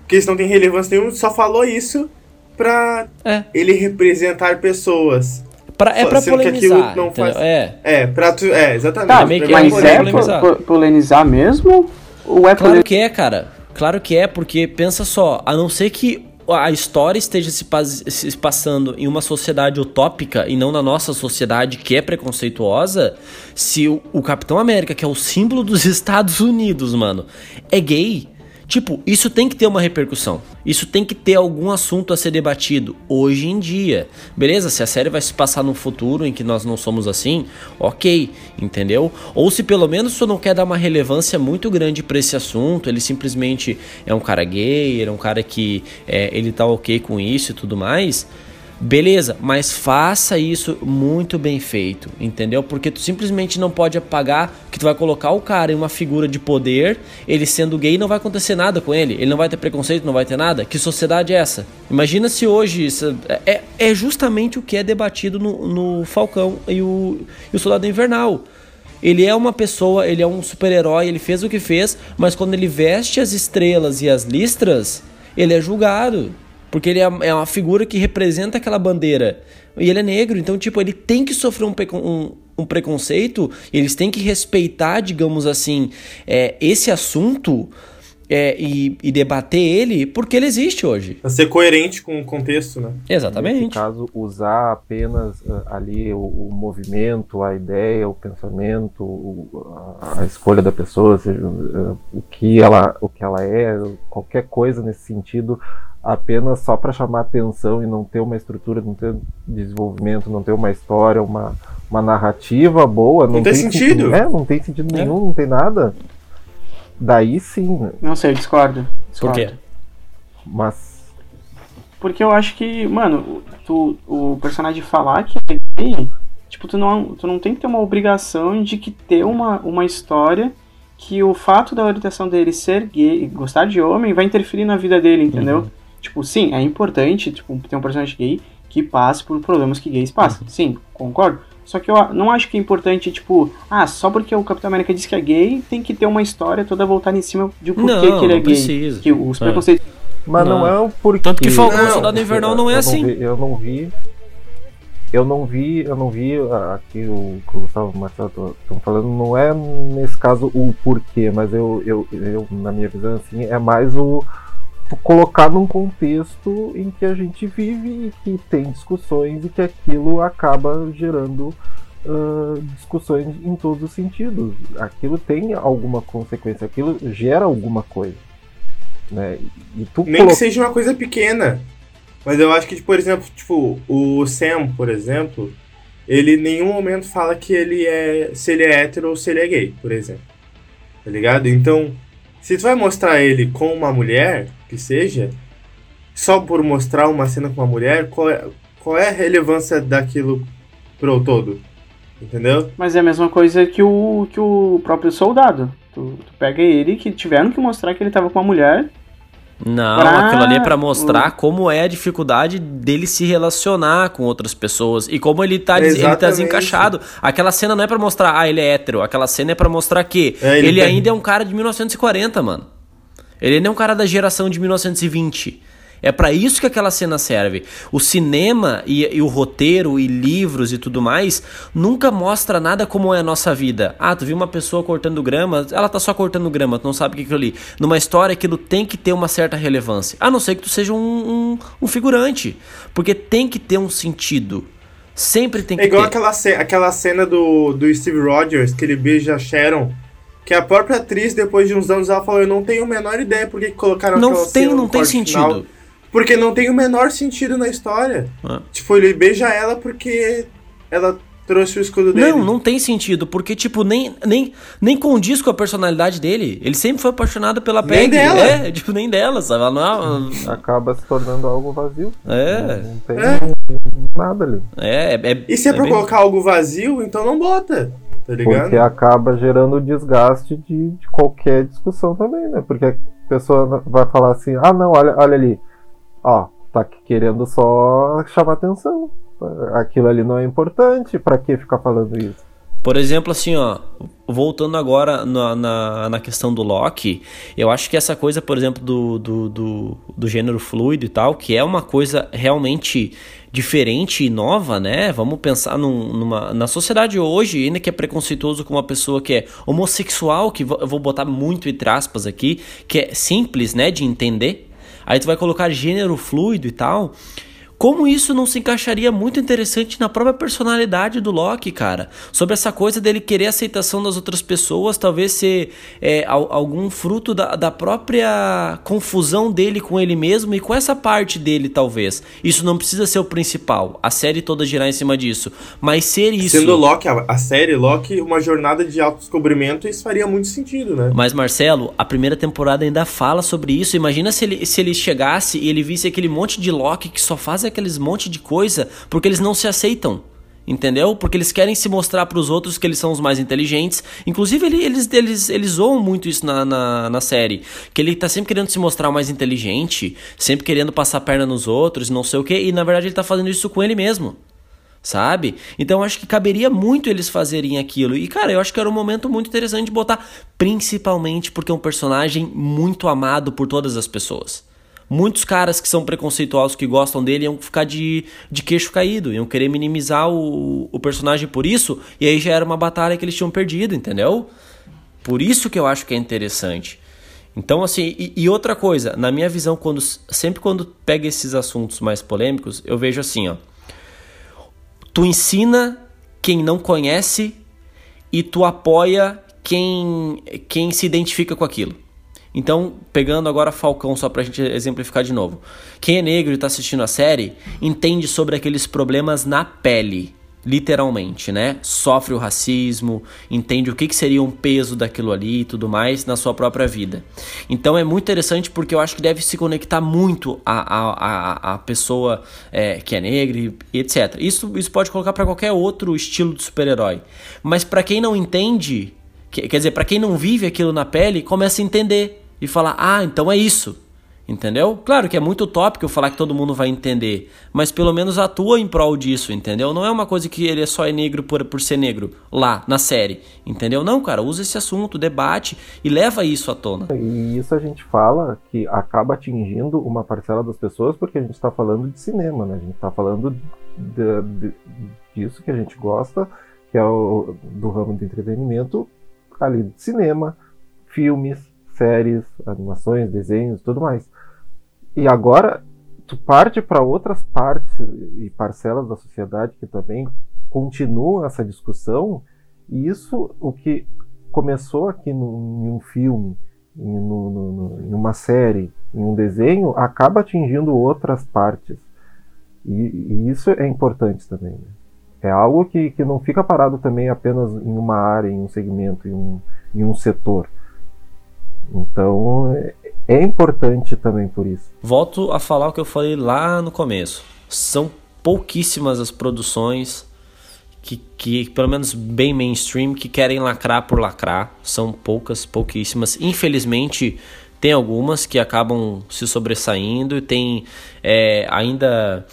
Porque isso não tem relevância nenhuma, tu só falou isso pra é. ele representar pessoas. Pra, é pra polemizar, não faz- É. É, pra tu. É, exatamente. Tá, meio que Pra mas é é polemizar. po- po- polemizar mesmo? Ou é Claro que é, cara. Claro que é, porque pensa só, a não ser que a história esteja se, pas- se passando em uma sociedade utópica e não na nossa sociedade que é preconceituosa, se o, o Capitão América, que é o símbolo dos Estados Unidos, mano, é gay. Tipo, isso tem que ter uma repercussão. Isso tem que ter algum assunto a ser debatido hoje em dia. Beleza? Se a série vai se passar num futuro em que nós não somos assim, ok, entendeu? Ou se pelo menos tu não quer dar uma relevância muito grande pra esse assunto, ele simplesmente é um cara gay, ele é um cara que é, ele tá ok com isso e tudo mais. Beleza, mas faça isso muito bem feito, entendeu? Porque tu simplesmente não pode apagar que tu vai colocar o cara em uma figura de poder, ele sendo gay não vai acontecer nada com ele, ele não vai ter preconceito, não vai ter nada. Que sociedade é essa? Imagina se hoje isso- é, é justamente o que é debatido no, no Falcão e o, e o Soldado Invernal. Ele é uma pessoa, ele é um super-herói, ele fez o que fez, mas quando ele veste as estrelas e as listras, ele é julgado. Porque ele é é uma figura que representa aquela bandeira. E ele é negro, então, tipo, ele tem que sofrer um, um- um preconceito, eles têm que respeitar, digamos assim, é, esse assunto é, e, e debater ele, porque ele existe hoje. Pra ser coerente com o contexto, né? Nesse Exatamente. caso, usar apenas ah, ali o, o movimento, a ideia, o pensamento, o- a, a escolha da pessoa, seja, ah, o, que ela, o que ela é, qualquer coisa nesse sentido, apenas só para chamar atenção e não ter uma estrutura, não ter desenvolvimento, não ter uma história, uma, uma narrativa boa. Não, Não tem sentido. É, não tem sentido É. nenhum, não tem nada. Daí sim, né? Não sei, eu discordo. Por discordo. quê? mas Porque eu acho que, mano, tu, o personagem falar que é gay tipo, tu não, tu não tem que ter uma obrigação de que ter uma, uma história que o fato da orientação dele ser gay, gostar de homem, vai interferir na vida dele, entendeu? Tipo, sim, é importante, tipo, ter um personagem gay que passe por problemas que gays passam. Sim, concordo. Só que eu não acho que é importante, tipo, ah, só porque o Capitão América diz que é gay, tem que ter uma história toda voltada em cima de porquê Não, que ele é não gay. precisa. Que os É. preconceitos. Mas não, Não. é o porquê. Tanto que Falcão Não, Soldado Invernal não é eu assim. vi- eu não vi. Eu não vi, eu não vi ah, aqui o que o Gustavo e o Marcelo estão falando, não é nesse caso o porquê, mas eu, eu, eu, na minha visão, assim, é mais o colocar num contexto em que a gente vive e que tem discussões e que aquilo acaba gerando ah, discussões em todos os sentidos. Aquilo tem alguma consequência, aquilo gera alguma coisa. Né? Nem colo- que seja uma coisa pequena. Mas eu acho que, por exemplo, tipo, o Sam, por exemplo, ele em nenhum momento fala que ele é. se ele é hétero ou se ele é gay, por exemplo. Tá ligado? Então, se tu vai mostrar ele com uma mulher, que seja, só por mostrar uma cena com uma mulher, qual é, qual é a relevância daquilo pro todo? Entendeu? Mas é a mesma coisa que o, que o próprio soldado. Tu, tu pega ele que tiveram que mostrar que ele tava com uma mulher. Não, Pra- aquilo ali é pra mostrar como é a dificuldade dele se relacionar com outras pessoas e como ele tá, ele tá desencaixado. Aquela cena não é pra mostrar, ah, ele é hétero. Aquela cena é pra mostrar que É, ele ele, tem- ainda é um cara de 1940, mano. Ele ainda é um cara da geração de 1920. É pra isso que aquela cena serve. O cinema e, e o roteiro e livros e tudo mais nunca mostra nada como é a nossa vida. Ah, tu viu uma pessoa cortando grama, ela tá só cortando grama, tu não sabe o que é aquilo ali. Numa história aquilo tem que ter uma certa relevância. A não ser que tu seja um, um, um figurante. Porque tem que ter um sentido. Sempre tem que É igual ter. aquela, ce- aquela cena do, do Steve Rogers, que ele beija a Sharon. Que a própria atriz, depois de uns anos, ela falou: Eu não tenho a menor ideia por que colocaram Não aquela tem, cena no não tem corte sentido. final." Porque não tem o menor sentido na história. Ah. Tipo, ele beija ela porque ela trouxe o escudo dele. Não, não tem sentido, porque, tipo, nem, nem, nem condiz com a personalidade dele. Ele sempre foi apaixonado pela Nem Peggy. dela. É, tipo, nem dela, sabe? Ela não acaba se tornando algo vazio. é. Não tem É. nada ali. É, é, é E se é, pra bem- colocar algo vazio, então não bota. Tá ligado? Porque acaba gerando desgaste de, de qualquer discussão também, né? Porque a pessoa vai falar assim, ah não, olha, olha ali. Ó, tá querendo só chamar atenção. Aquilo ali não é importante, pra que ficar falando isso? Por exemplo, assim, ó, voltando agora na, na, na questão do Loki, eu acho que essa coisa, por exemplo, do, do, do, do gênero fluido e tal, que é uma coisa realmente diferente e nova, né? Vamos pensar num- numa, na sociedade hoje, ainda que é preconceituoso com uma pessoa que é homossexual, que eu vou botar muito entre aspas aqui, que é simples, né, de entender. Aí tu vai colocar gênero fluido e tal. Como isso não se encaixaria muito interessante na própria personalidade do Loki, cara? Sobre essa coisa dele querer a aceitação das outras pessoas, talvez ser é, al- algum fruto da, da própria confusão dele com ele mesmo e com essa parte dele, talvez. Isso não precisa ser o principal, a série toda girar em cima disso, mas ser isso. Sendo Loki, a, a série Loki, uma jornada de autodescobrimento, isso faria muito sentido, né? Mas Marcelo, a primeira temporada ainda fala sobre isso. Imagina se ele, se ele chegasse e ele visse aquele monte de Loki que só faz aqueles monte de coisa porque eles não se aceitam. Entendeu? Porque eles querem se mostrar pros outros que eles são os mais inteligentes. Inclusive, ele- eles, eles, eles zoam muito isso na, na, na série. Que ele tá sempre querendo se mostrar mais inteligente, sempre querendo passar a perna nos outros, não sei o que. E na verdade ele tá fazendo isso com ele mesmo sabe? Então acho que caberia muito eles fazerem aquilo. E cara, eu acho que era um momento muito interessante de botar, principalmente porque é um personagem muito amado por todas as pessoas. Muitos caras que são preconceituosos, que gostam dele, iam ficar de, de queixo caído, iam querer minimizar o, o personagem por isso, e aí já era uma batalha que eles tinham perdido, entendeu? Por isso que eu acho que é interessante. Então, assim, e, e outra coisa, na minha visão, quando sempre quando pega esses assuntos mais polêmicos, eu vejo assim, ó. Tu ensina quem não conhece e tu apoia quem, quem se identifica com aquilo. Então, pegando agora Falcão, só pra gente exemplificar de novo. Quem é negro e tá assistindo a série, entende sobre aqueles problemas na pele. literalmente, né? Sofre o racismo, entende o que, que seria um peso daquilo ali e tudo mais na sua própria vida. Então é muito interessante porque eu acho que deve se conectar muito a, a, a pessoa é, que é negra e etc. Isso, isso pode colocar para qualquer outro estilo de super-herói. Mas para quem não entende, quer dizer, para quem não vive aquilo na pele, começa a entender e falar: ah, então é isso. Entendeu? Claro que é muito utópico falar que todo mundo vai entender, mas pelo menos atua em prol disso, entendeu? Não é uma coisa que ele é só é negro por, por ser negro lá na série, entendeu? Não, cara, usa esse assunto, debate e leva isso à tona. E isso a gente fala que acaba atingindo uma parcela das pessoas porque a gente está falando de cinema, né? A gente está falando de, de, disso que a gente gosta, que é o do ramo do entretenimento, ali cinema, filmes, séries, animações, desenhos, tudo mais. E agora tu parte para outras partes e parcelas da sociedade que também continuam essa discussão, e isso o que começou aqui no, em um filme, em, no, no, em, uma série, em um desenho, acaba atingindo outras partes. E, e isso é importante também. Né? É algo que, que não fica parado também apenas em uma área, em um segmento, em um, em um setor. Então é importante também por isso. Volto a falar o que eu falei lá no começo. São pouquíssimas as produções que, que, pelo menos bem mainstream, que querem lacrar por lacrar. São poucas, pouquíssimas. Infelizmente, tem algumas que acabam se sobressaindo e tem é, ainda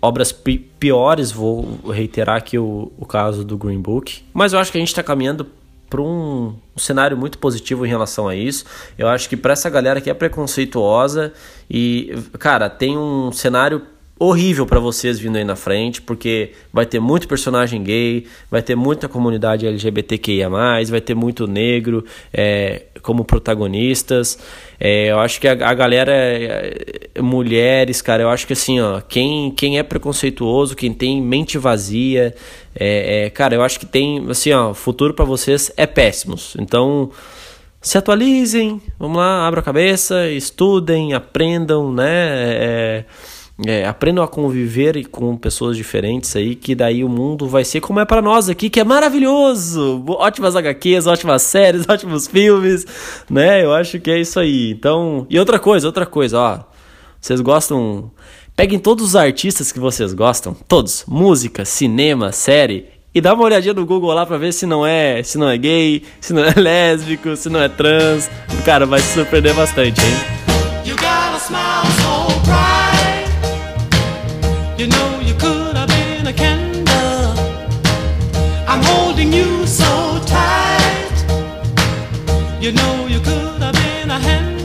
obras piores. Vou reiterar aqui o, o caso do Green Book. Mas eu acho que a gente está caminhando para um, um, cenário muito positivo em relação a isso. Eu acho que para essa galera que é preconceituosa e, cara, tem um cenário horrível para vocês vindo aí na frente, porque vai ter muito personagem gay, vai ter muita comunidade LGBTQIA+, vai ter muito negro é, como protagonistas. É, eu acho que a, a galera, é, é, mulheres, cara, eu acho que assim, ó, quem, quem é preconceituoso, quem tem mente vazia, é, é cara, eu acho que tem, assim, ó, futuro para vocês é péssimos. Então, se atualizem, vamos lá, abram a cabeça, estudem, aprendam, né? É, é, aprendam a conviver com pessoas diferentes aí, que daí o mundo vai ser como é para nós aqui, que é maravilhoso! Ótimas HQs, ótimas séries, ótimos filmes, né? Eu acho que é isso aí. Então, e outra coisa, outra coisa, ó. Vocês gostam. Peguem todos os artistas que vocês gostam, todos, música, cinema, série, e dá uma olhadinha no Google lá pra ver se não é, se não é gay, se não é lésbico, se não é trans. Cara, vai se surpreender bastante, hein? You know you could have been a handle.